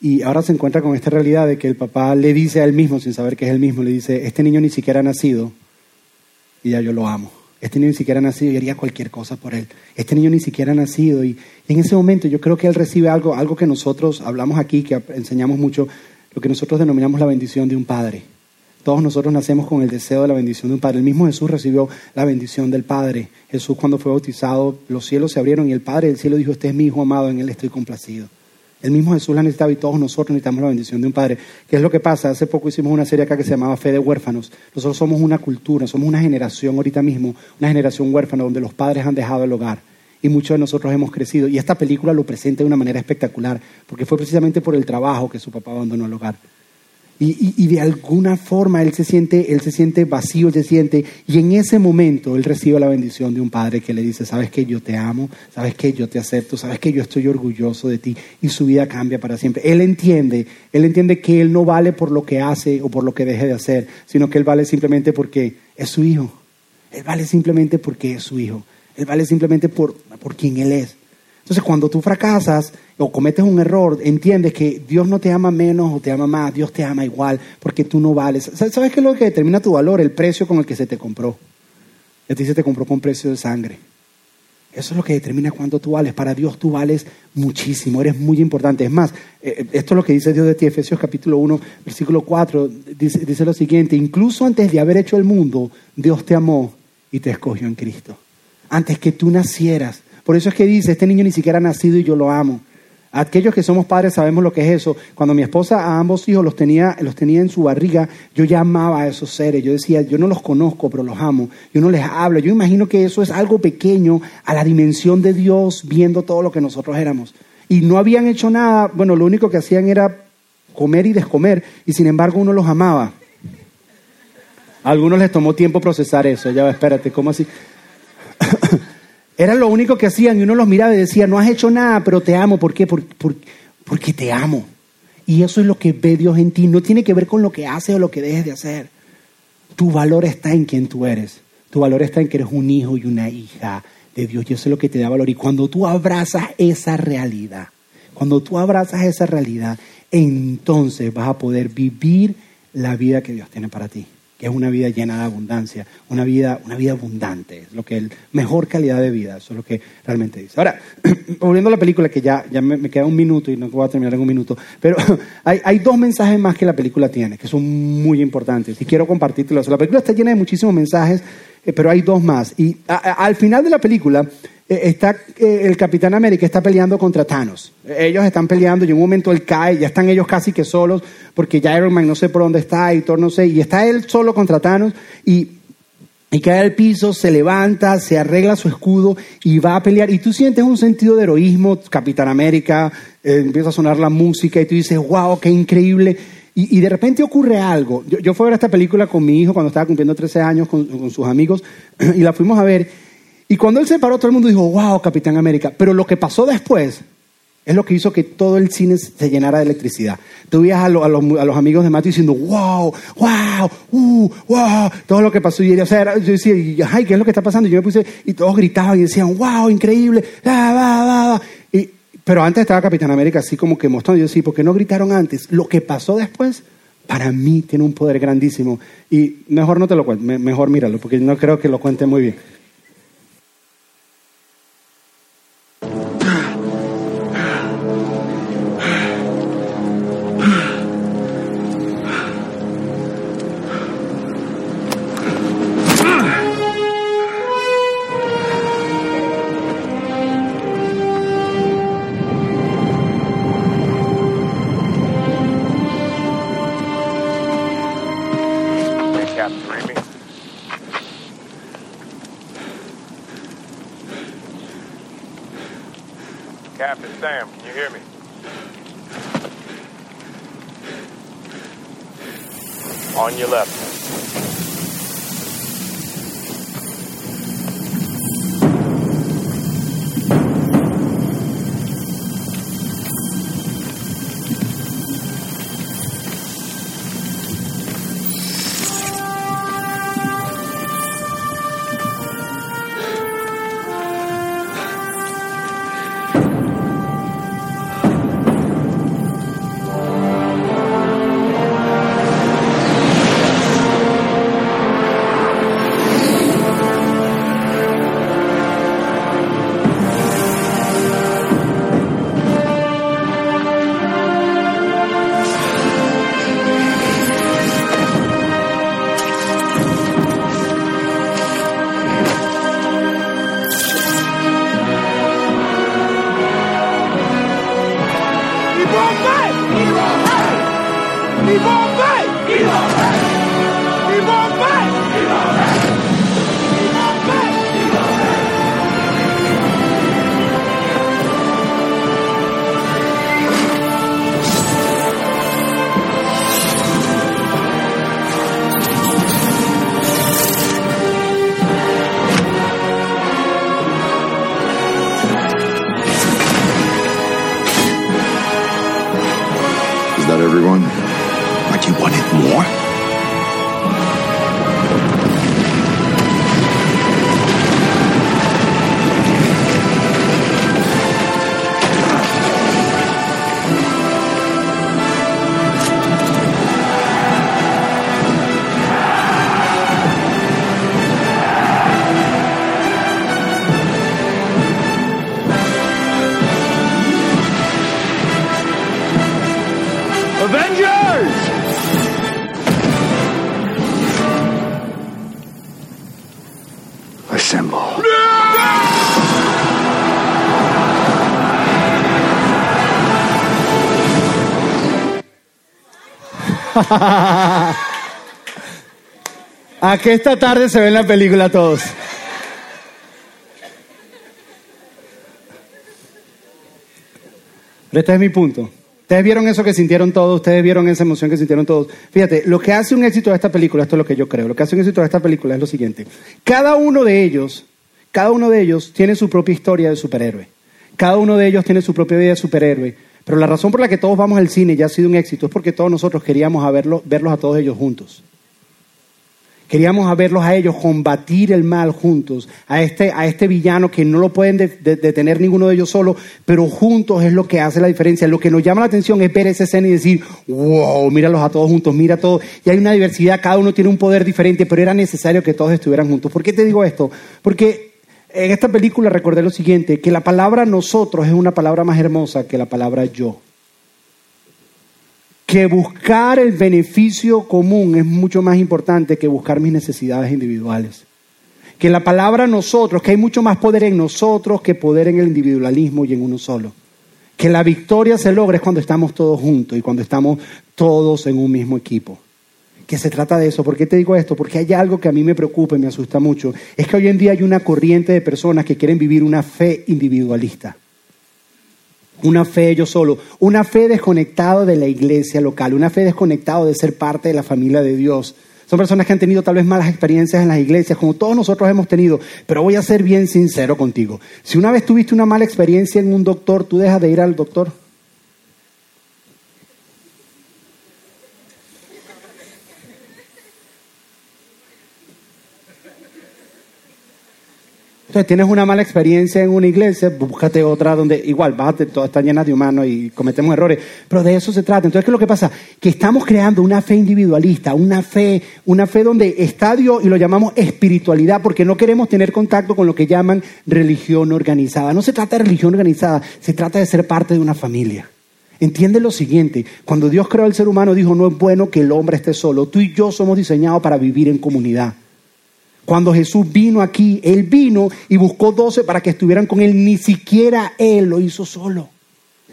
Y ahora se encuentra con esta realidad de que el papá le dice a él mismo, sin saber que es él mismo, le dice, este niño ni siquiera ha nacido y ya yo lo amo. Este niño ni siquiera ha nacido y haría cualquier cosa por él. Este niño ni siquiera ha nacido y en ese momento yo creo que él recibe algo, algo que nosotros hablamos aquí, que enseñamos mucho, lo que nosotros denominamos la bendición de un padre. Todos nosotros nacemos con el deseo de la bendición de un padre. El mismo Jesús recibió la bendición del Padre. Jesús cuando fue bautizado, los cielos se abrieron y el Padre del cielo dijo, este es mi Hijo amado, en él estoy complacido. El mismo Jesús la necesitaba y todos nosotros necesitamos la bendición de un padre. ¿Qué es lo que pasa? Hace poco hicimos una serie acá que se llamaba Fe de Huérfanos. Nosotros somos una cultura, somos una generación ahorita mismo, una generación huérfana donde los padres han dejado el hogar y muchos de nosotros hemos crecido. Y esta película lo presenta de una manera espectacular porque fue precisamente por el trabajo que su papá abandonó el hogar. Y, de alguna forma él se siente, él se siente vacío, él se siente, y en ese momento él recibe la bendición de un padre que le dice, sabes que yo te amo, sabes que yo te acepto, sabes que yo estoy orgulloso de ti, y su vida cambia para siempre. Él entiende, él entiende que él no vale por lo que hace o por lo que deje de hacer, sino que él vale simplemente porque es su hijo. Él vale simplemente porque es su hijo. Él vale simplemente por, por quien él es. Entonces, cuando tú fracasas o cometes un error, entiendes que Dios no te ama menos o te ama más, Dios te ama igual, porque tú no vales. ¿Sabes qué es lo que determina tu valor? El precio con el que se te compró. A ti se te compró con precio de sangre. Eso es lo que determina cuánto tú vales. Para Dios tú vales muchísimo, eres muy importante. Es más, esto es lo que dice Dios de ti, Efesios capítulo 1, versículo 4, dice, dice lo siguiente, incluso antes de haber hecho el mundo, Dios te amó y te escogió en Cristo. Antes que tú nacieras, por eso es que dice, este niño ni siquiera ha nacido y yo lo amo. Aquellos que somos padres sabemos lo que es eso. Cuando mi esposa a ambos hijos los tenía, los tenía en su barriga, yo ya amaba a esos seres. Yo decía, yo no los conozco, pero los amo. Yo no les hablo. Yo imagino que eso es algo pequeño a la dimensión de Dios viendo todo lo que nosotros éramos. Y no habían hecho nada, bueno, lo único que hacían era comer y descomer, y sin embargo uno los amaba. A algunos les tomó tiempo procesar eso. Ya, espérate, ¿cómo así? Era lo único que hacían y uno los miraba y decía, no has hecho nada, pero te amo. ¿Por qué? Por, por, porque te amo. Y eso es lo que ve Dios en ti. No tiene que ver con lo que haces o lo que dejes de hacer. Tu valor está en quien tú eres. Tu valor está en que eres un hijo y una hija de Dios. Y eso es lo que te da valor. Y cuando tú abrazas esa realidad, cuando tú abrazas esa realidad, entonces vas a poder vivir la vida que Dios tiene para ti que es una vida llena de abundancia, una vida, una vida abundante, es lo que es mejor calidad de vida, eso es lo que realmente dice. Ahora, volviendo a la película, que ya, ya me, queda un minuto y no voy a terminar en un minuto, pero hay, hay, dos mensajes más que la película tiene, que son muy importantes, y quiero compartírtelos. La película está llena de muchísimos mensajes, eh, pero hay dos más. Y a, al final de la película, está el Capitán América está peleando contra Thanos. Ellos están peleando y en un momento él cae, ya están ellos casi que solos, porque ya Iron Man no sé por dónde está y Thor no sé, y está él solo contra Thanos y, y cae al piso, se levanta, se arregla su escudo y va a pelear. Y tú sientes un sentido de heroísmo, Capitán América, eh, empieza a sonar la música y tú dices, wow, qué increíble. Y, de repente ocurre algo. Yo, fui a ver esta película con mi hijo cuando estaba cumpliendo 13 años con sus amigos y la fuimos a ver. Y cuando él se paró, todo el mundo dijo, wow, Capitán América. Pero lo que pasó después es lo que hizo que todo el cine se llenara de electricidad. Tú veías a, lo, a, los, amigos de Matthew diciendo, wow, wow, uh, wow, todo lo que pasó. Y o sea, yo decía, ay, ¿qué es lo que está pasando? Y yo me puse, y todos gritaban y decían, wow, increíble, va, va, va. Y, pero antes estaba Capitán América así como que mostrando. Yo decía, ¿por qué no gritaron antes? Lo que pasó después, para mí, tiene un poder grandísimo. Y mejor no te lo cuento, mejor míralo, porque no creo que lo cuente muy bien. A que esta tarde se ve en la película todos. Pero este es mi punto. Ustedes vieron eso que sintieron todos, ustedes vieron esa emoción que sintieron todos. Fíjate, lo que hace un éxito de esta película, esto es lo que yo creo, lo que hace un éxito de esta película es lo siguiente. Cada uno de ellos, cada uno de ellos tiene su propia historia de superhéroe. Cada uno de ellos tiene su propia vida de superhéroe. Pero la razón por la que todos vamos al cine y ha sido un éxito es porque todos nosotros queríamos a verlo- verlos a todos ellos juntos. Queríamos a verlos a ellos combatir el mal juntos, a este, a este villano que no lo pueden de- de- detener ninguno de ellos solo, pero juntos es lo que hace la diferencia. Lo que nos llama la atención es ver esa escena y decir, wow, míralos a todos juntos, mira todo. Y hay una diversidad, cada uno tiene un poder diferente, pero era necesario que todos estuvieran juntos. ¿Por qué te digo esto? Porque en esta película recordé lo siguiente, que la palabra nosotros es una palabra más hermosa que la palabra yo que buscar el beneficio común es mucho más importante que buscar mis necesidades individuales. Que la palabra nosotros, que hay mucho más poder en nosotros que poder en el individualismo y en uno solo. Que la victoria se logra es cuando estamos todos juntos y cuando estamos todos en un mismo equipo. Que se trata de eso. ¿Por qué te digo esto? Porque hay algo que a mí me preocupa y me asusta mucho. Es que hoy en día hay una corriente de personas que quieren vivir una fe individualista. Una fe yo solo, una fe desconectado de la iglesia local, una fe desconectado de ser parte de la familia de Dios. Son personas que han tenido tal vez malas experiencias en las iglesias, como todos nosotros hemos tenido. Pero voy a ser bien sincero contigo. Si una vez tuviste una mala experiencia en un doctor, ¿tú dejas de ir al doctor? Entonces tienes una mala experiencia en una iglesia, búscate otra donde igual, bájate, todas están llenas de humanos y cometemos errores, pero de eso se trata. Entonces, ¿qué es lo que pasa? Que estamos creando una fe individualista, una fe, una fe donde está Dios y lo llamamos espiritualidad porque no queremos tener contacto con lo que llaman religión organizada. No se trata de religión organizada, se trata de ser parte de una familia. Entiende lo siguiente, cuando Dios creó al ser humano dijo, no es bueno que el hombre esté solo, tú y yo somos diseñados para vivir en comunidad. Cuando Jesús vino aquí, Él vino y buscó doce para que estuvieran con Él. Ni siquiera Él lo hizo solo.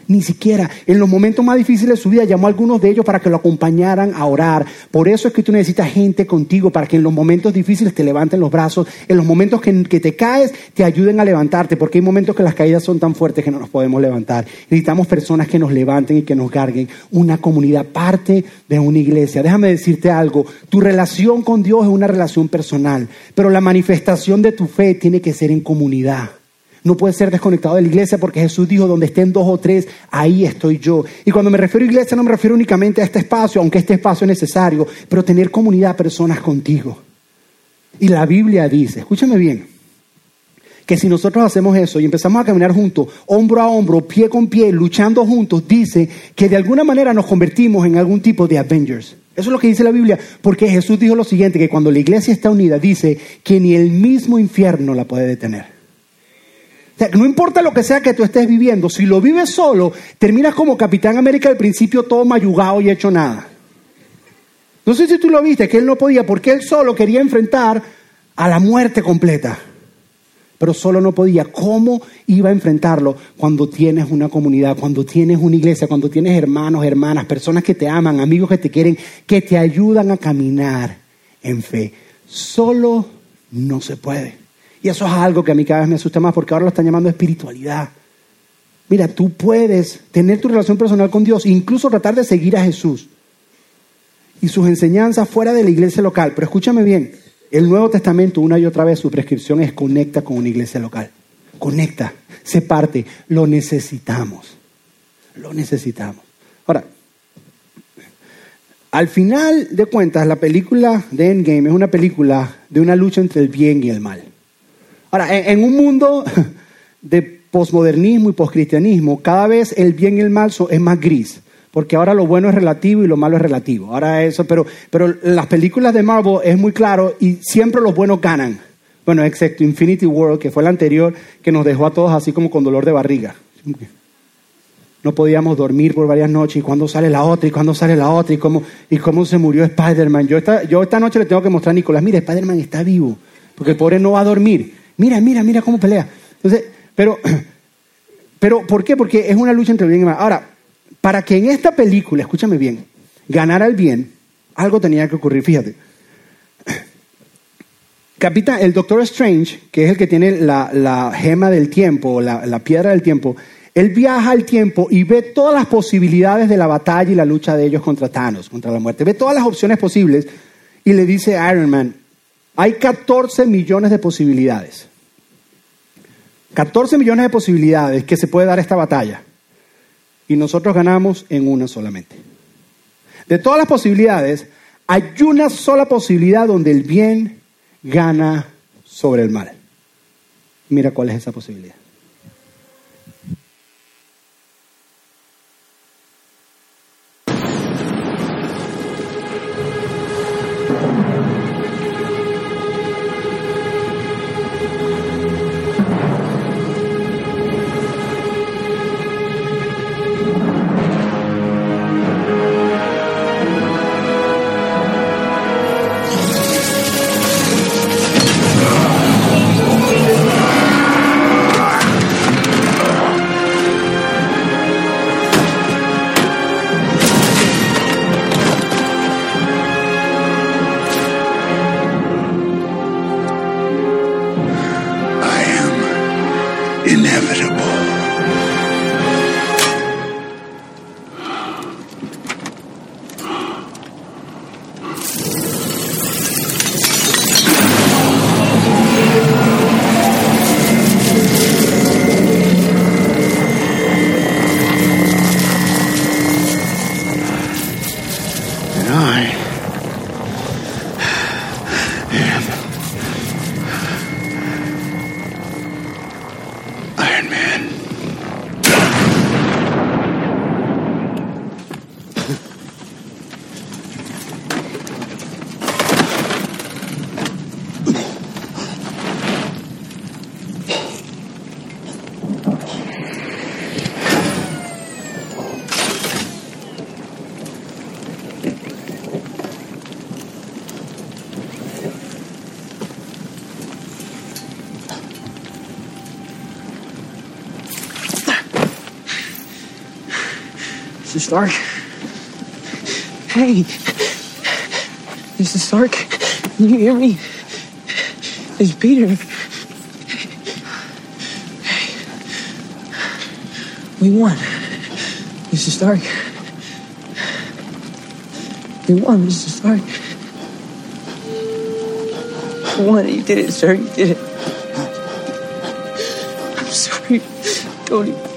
Ni siquiera. En los momentos más difíciles de su vida llamó a algunos de ellos para que lo acompañaran a orar. Por eso es que tú necesitas gente contigo para que en los momentos difíciles te levanten los brazos. En los momentos que, que te caes te ayuden a levantarte. Porque hay momentos que las caídas son tan fuertes que no nos podemos levantar. Necesitamos personas que nos levanten y que nos carguen. Una comunidad, parte de una iglesia. Déjame decirte algo. Tu relación con Dios es una relación personal. Pero la manifestación de tu fe tiene que ser en comunidad. No puede ser desconectado de la iglesia porque Jesús dijo, donde estén dos o tres, ahí estoy yo. Y cuando me refiero a iglesia no me refiero únicamente a este espacio, aunque este espacio es necesario, pero tener comunidad, personas contigo. Y la Biblia dice, escúchame bien, que si nosotros hacemos eso y empezamos a caminar juntos, hombro a hombro, pie con pie, luchando juntos, dice que de alguna manera nos convertimos en algún tipo de Avengers. Eso es lo que dice la Biblia, porque Jesús dijo lo siguiente, que cuando la iglesia está unida, dice que ni el mismo infierno la puede detener. No importa lo que sea que tú estés viviendo, si lo vives solo, terminas como Capitán América al principio todo mayugado y hecho nada. No sé si tú lo viste, que él no podía, porque él solo quería enfrentar a la muerte completa. Pero solo no podía. ¿Cómo iba a enfrentarlo cuando tienes una comunidad, cuando tienes una iglesia, cuando tienes hermanos, hermanas, personas que te aman, amigos que te quieren, que te ayudan a caminar en fe? Solo no se puede. Y eso es algo que a mí cada vez me asusta más porque ahora lo están llamando espiritualidad. Mira, tú puedes tener tu relación personal con Dios, incluso tratar de seguir a Jesús y sus enseñanzas fuera de la iglesia local. Pero escúchame bien, el Nuevo Testamento una y otra vez su prescripción es conecta con una iglesia local. Conecta, se parte, lo necesitamos. Lo necesitamos. Ahora, al final de cuentas, la película de Endgame es una película de una lucha entre el bien y el mal. Ahora, en, un mundo de posmodernismo y poscristianismo, cada vez el bien y el mal es más gris, porque ahora lo bueno es relativo y lo malo es relativo. Ahora eso, pero, pero las películas de Marvel es muy claro y siempre los buenos ganan. Bueno, excepto Infinity War, que fue la anterior, que nos dejó a todos así como con dolor de barriga. No podíamos dormir por varias noches. ¿Y cuándo sale la otra? ¿Y cuándo sale la otra? ¿Y cómo, y cómo se murió Spider-Man? Yo esta, yo esta noche le tengo que mostrar a Nicolás, mira, Spider-Man está vivo. Porque el pobre no va a dormir. Mira, mira, mira cómo pelea. Entonces, pero, pero, ¿por qué? Porque es una lucha entre el bien y el mal. Ahora, para que en esta película, escúchame bien, ganara el bien, algo tenía que ocurrir. Fíjate. Capitán, el Doctor Strange, que es el que tiene la, la gema del tiempo, la, la piedra del tiempo, él viaja al tiempo y ve todas las posibilidades de la batalla y la lucha de ellos contra Thanos, contra la muerte. Ve todas las opciones posibles y le dice a Iron Man, hay 14 millones de posibilidades. 14 millones de posibilidades que se puede dar esta batalla. Y nosotros ganamos en una solamente. De todas las posibilidades, hay una sola posibilidad donde el bien gana sobre el mal. Mira cuál es esa posibilidad. Mr. Stark. Hey. Mr. Stark. Can you hear me? It's Peter. Hey. We won. Mr. Stark. We won, Mr. Stark. We won. You did it, sir. You did it. I'm sorry, Tony.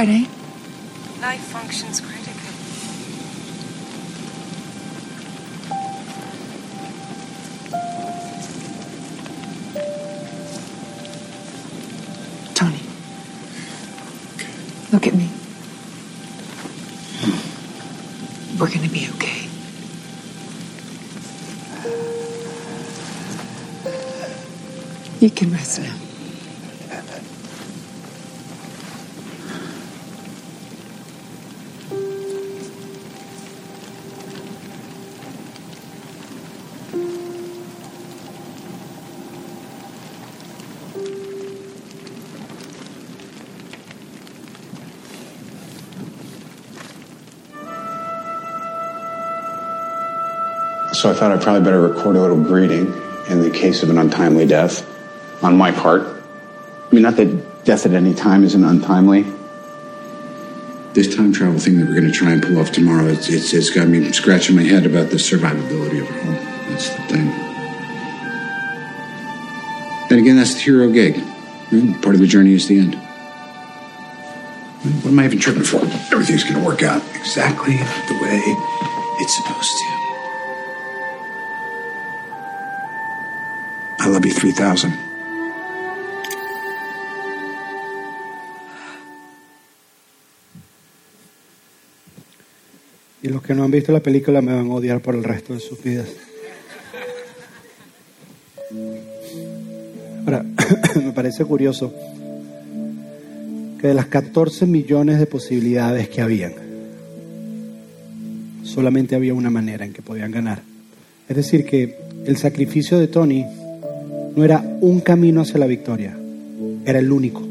Friday. So I thought I'd probably better record a little greeting in the case of an untimely death on my part. I mean, not that death at any time isn't untimely. This time travel thing that we're going to try and pull off tomorrow, it's, it's, it's got me scratching my head about the survivability of it all. That's the thing. Then again, that's the hero gig. Part of the journey is the end. What am I even tripping for? Everything's going to work out exactly the way it's supposed to. Love you 3000. Y los que no han visto la película me van a odiar por el resto de sus vidas. Ahora, me parece curioso que de las 14 millones de posibilidades que habían, solamente había una manera en que podían ganar. Es decir, que el sacrificio de Tony no era un camino hacia la victoria, era el único.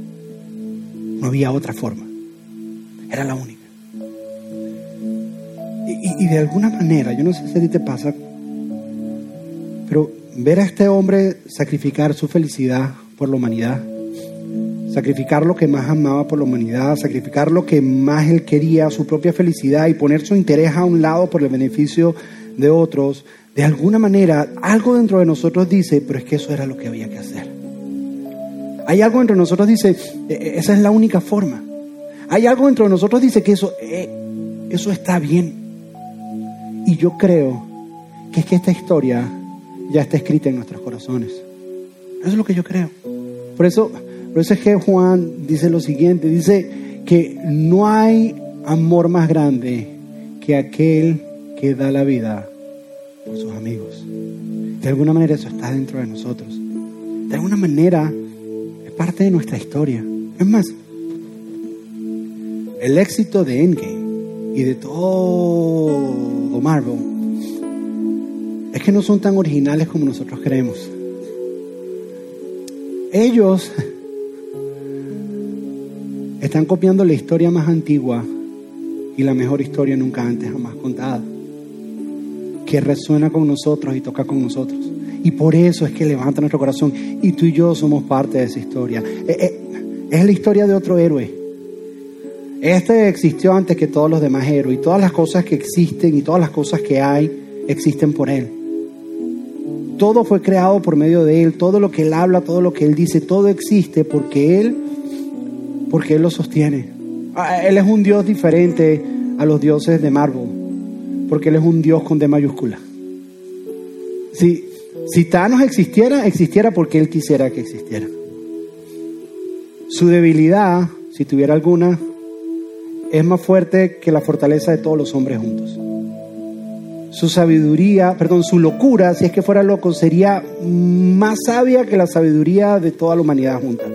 No había otra forma, era la única. Y, de alguna manera, yo no sé si a ti te pasa, pero ver a este hombre sacrificar su felicidad por la humanidad, sacrificar lo que más amaba por la humanidad, sacrificar lo que más él quería, su propia felicidad y poner su interés a un lado por el beneficio de otros, de alguna manera algo dentro de nosotros dice, pero es que eso era lo que había que hacer. Hay algo dentro de nosotros dice, "E- e- esa es la única forma. Hay algo dentro de nosotros dice que eso, eh, eso está bien. Y yo creo que es que esta historia ya está escrita en nuestros corazones. Eso es lo que yo creo. Por eso, por eso es que Juan dice lo siguiente, dice que no hay amor más grande que aquel que da la vida por sus amigos. De alguna manera eso está dentro de nosotros. De alguna manera es parte de nuestra historia. Es más, el éxito de Endgame y de todo Marvel es que no son tan originales como nosotros creemos. Ellos están copiando la historia más antigua y la mejor historia nunca antes jamás contada, que resuena con nosotros y toca con nosotros. Y por eso es que levanta nuestro corazón y tú y yo somos parte de esa historia. Eh, eh, Es la historia de otro héroe. Este existió antes que todos los demás héroes y todas las cosas que existen y todas las cosas que hay existen por él. Todo fue creado por medio de él, todo lo que él habla, todo lo que él dice, todo existe porque él porque él lo sostiene. Ah, Él es un Dios diferente a los dioses de Marvel, porque él es un Dios con D mayúscula. Si, si Thanos existiera, existiera porque él quisiera que existiera. Su debilidad, si tuviera alguna, es más fuerte que la fortaleza de todos los hombres juntos. su sabiduría, perdón, su locura, si es que fuera loco, sería más sabia que la sabiduría de toda la humanidad junta.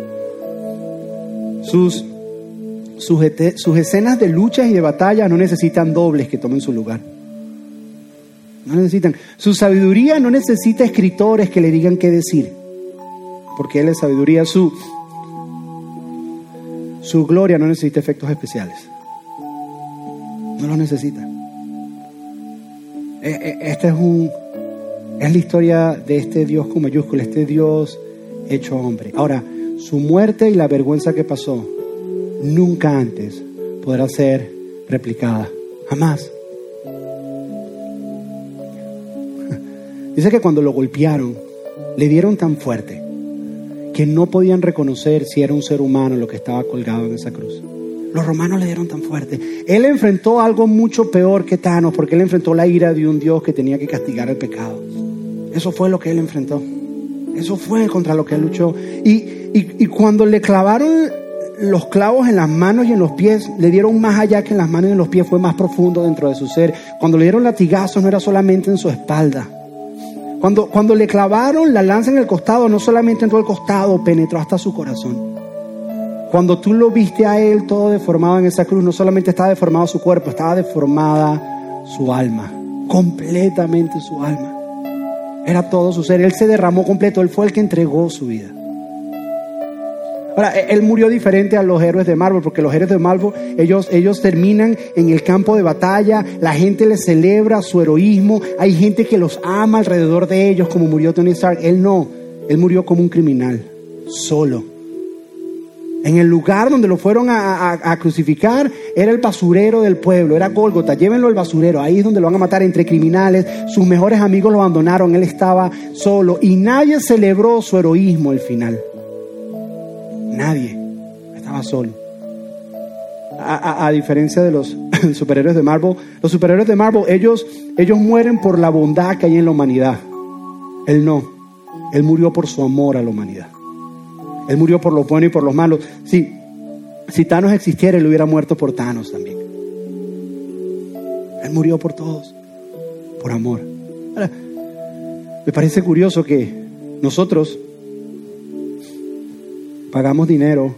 Sus, sus, escenas de luchas y de batalla no necesitan dobles que tomen su lugar. No necesitan. Su sabiduría no necesita escritores que le digan qué decir. Porque Él es sabiduría. Su, su gloria no necesita efectos especiales. No los necesita. E- e- Esta es un es la historia de este Dios con mayúscula, este Dios hecho hombre. Ahora, su muerte y la vergüenza que pasó nunca antes podrá ser replicada. Jamás. Dice que cuando lo golpearon, le dieron tan fuerte que no podían reconocer si era un ser humano lo que estaba colgado en esa cruz. Los romanos le dieron tan fuerte. Él enfrentó algo mucho peor que Thanos, porque él enfrentó la ira de un Dios que tenía que castigar el pecado. Eso fue lo que él enfrentó. Eso fue contra lo que él luchó. Y, y- y cuando le clavaron los clavos en las manos y en los pies, le dieron más allá que en las manos y en los pies, fue más profundo dentro de su ser. Cuando le dieron latigazos no era solamente en su espalda. Cuando, cuando le clavaron la lanza en el costado, no solamente entró al costado, penetró hasta su corazón. Cuando tú lo viste a él todo deformado en esa cruz, no solamente estaba deformado su cuerpo, estaba deformada su alma, completamente su alma. Era todo su ser, él se derramó completo, él fue el que entregó su vida. Ahora, e- él murió diferente a los héroes de Marvel, porque los héroes de Marvel, ellos, ellos terminan en el campo de batalla, la gente les celebra su heroísmo, hay gente que los ama alrededor de ellos, como murió Tony Stark. Él no, él murió como un criminal, solo. En el lugar donde lo fueron a, a- a crucificar era el basurero del pueblo, era Gólgota, llévenlo al basurero, ahí es donde lo van a matar entre criminales, sus mejores amigos lo abandonaron, él estaba solo y nadie celebró su heroísmo al final. Nadie, estaba solo. A, diferencia de los superhéroes de Marvel, los superhéroes de Marvel, ellos, ellos mueren por la bondad que hay en la humanidad. Él no, él murió por su amor a la humanidad. Él murió por lo bueno y por los malos. Si, si Thanos existiera, él hubiera muerto por Thanos también. Él murió por todos, por amor. Ahora, me parece curioso que nosotros pagamos dinero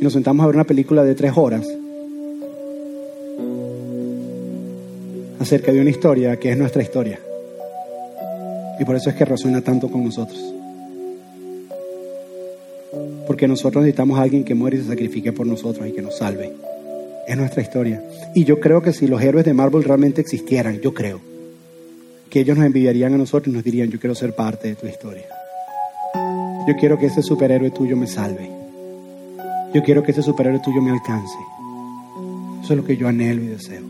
y nos sentamos a ver una película de tres horas acerca de una historia que es nuestra historia. Y por eso es que resuena tanto con nosotros. Porque nosotros necesitamos a alguien que muere y se sacrifique por nosotros y que nos salve. Es nuestra historia. Y yo creo que si los héroes de Marvel realmente existieran, yo creo que ellos nos envidiarían a nosotros y nos dirían, yo quiero ser parte de tu historia. Yo quiero que ese superhéroe tuyo me salve. Yo quiero que ese superhéroe tuyo me alcance. Eso es lo que yo anhelo y deseo.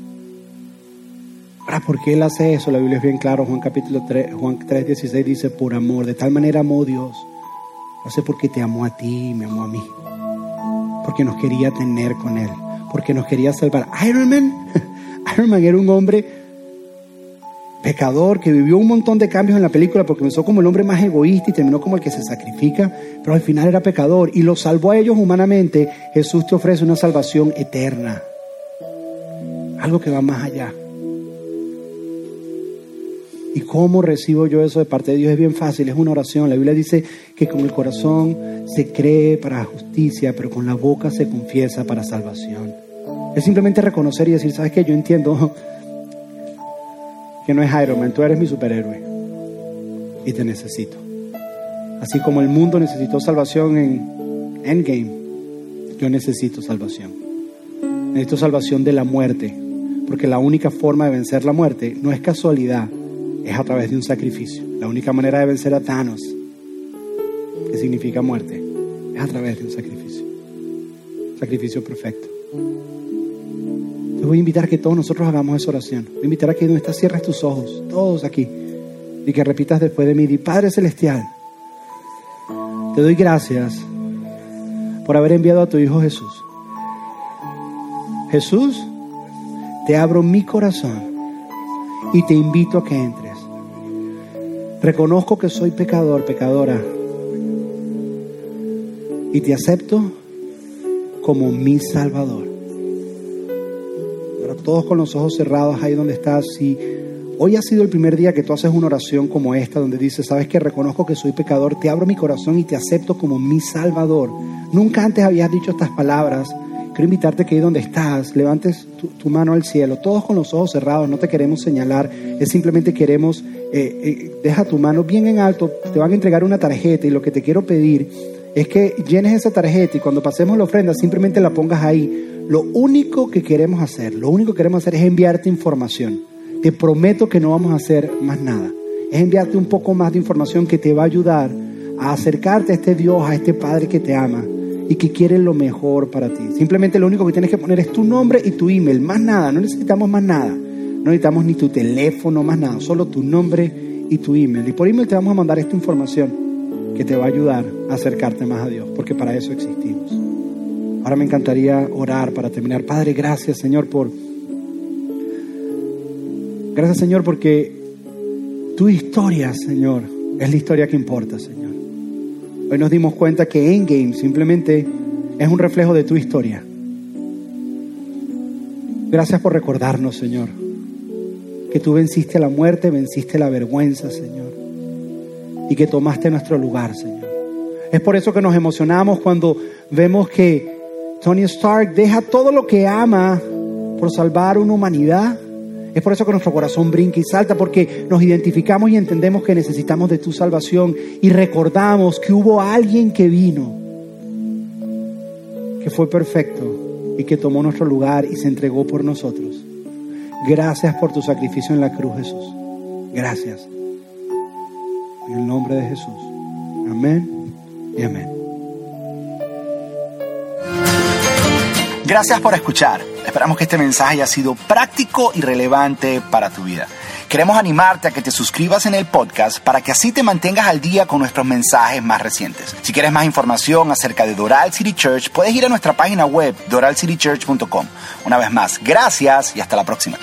Ahora, ¿por qué Él hace eso? La Biblia es bien claro. Juan capítulo 3, Juan 3, 16 dice, por amor. De tal manera amó Dios. Lo hace porque te amó a ti y me amó a mí. Porque nos quería tener con Él. Porque nos quería salvar. Iron Man, Iron Man era un hombre pecador que vivió un montón de cambios en la película porque comenzó como el hombre más egoísta y terminó como el que se sacrifica, pero al final era pecador y lo salvó a ellos humanamente. Jesús te ofrece una salvación eterna. Algo que va más allá. ¿Y cómo recibo yo eso de parte de Dios? Es bien fácil, es una oración. La Biblia dice que con el corazón se cree para justicia, pero con la boca se confiesa para salvación. Es simplemente reconocer y decir, ¿sabes qué? Yo entiendo no es Iron Man, tú eres mi superhéroe y te necesito. Así como el mundo necesitó salvación en Endgame, yo necesito salvación. Necesito salvación de la muerte, porque la única forma de vencer la muerte no es casualidad, es a través de un sacrificio. La única manera de vencer a Thanos, que significa muerte, es a través de un sacrificio. Sacrificio perfecto. Te voy a invitar a que todos nosotros hagamos esa oración. Voy a invitar a que donde estás cierres tus ojos, todos aquí, y que repitas después de mí, Padre Celestial, te doy gracias por haber enviado a tu Hijo Jesús. Jesús, te abro mi corazón y te invito a que entres. Reconozco que soy pecador, pecadora, y te acepto como mi Salvador. Todos con los ojos cerrados ahí donde estás, si hoy ha sido el primer día que tú haces una oración como esta, donde dices, sabes que reconozco que soy pecador, te abro mi corazón y te acepto como mi Salvador. Nunca antes habías dicho estas palabras. Quiero invitarte que ahí donde estás, levantes tu, tu mano al cielo, todos con los ojos cerrados, no te queremos señalar, es simplemente queremos, eh, eh, deja tu mano bien en alto, te van a entregar una tarjeta y lo que te quiero pedir es que llenes esa tarjeta y cuando pasemos la ofrenda simplemente la pongas ahí. Lo único que queremos hacer, lo único que queremos hacer es enviarte información. Te prometo que no vamos a hacer más nada. Es enviarte un poco más de información que te va a ayudar a acercarte a este Dios, a este Padre que te ama y que quiere lo mejor para ti. Simplemente lo único que tienes que poner es tu nombre y tu email, más nada, no necesitamos más nada. No necesitamos ni tu teléfono, más nada, solo tu nombre y tu email. Y por email te vamos a mandar esta información que te va a ayudar a acercarte más a Dios, porque para eso existimos. Ahora me encantaría orar para terminar. Padre, gracias Señor por... Gracias Señor porque tu historia, Señor, es la historia que importa, Señor. Hoy nos dimos cuenta que Endgame simplemente es un reflejo de tu historia. Gracias por recordarnos, Señor, que tú venciste la muerte, venciste la vergüenza, Señor, y que tomaste nuestro lugar, Señor. Es por eso que nos emocionamos cuando vemos que Tony Stark deja todo lo que ama por salvar una humanidad. Es por eso que nuestro corazón brinca y salta, porque nos identificamos y entendemos que necesitamos de tu salvación y recordamos que hubo alguien que vino, que fue perfecto y que tomó nuestro lugar y se entregó por nosotros. Gracias por tu sacrificio en la cruz, Jesús. Gracias. En el nombre de Jesús. Amén y amén. Gracias por escuchar. Esperamos que este mensaje haya sido práctico y relevante para tu vida. Queremos animarte a que te suscribas en el podcast para que así te mantengas al día con nuestros mensajes más recientes. Si quieres más información acerca de Doral City Church, puedes ir a nuestra página web doralcitychurch.com. Una vez más, gracias y hasta la próxima.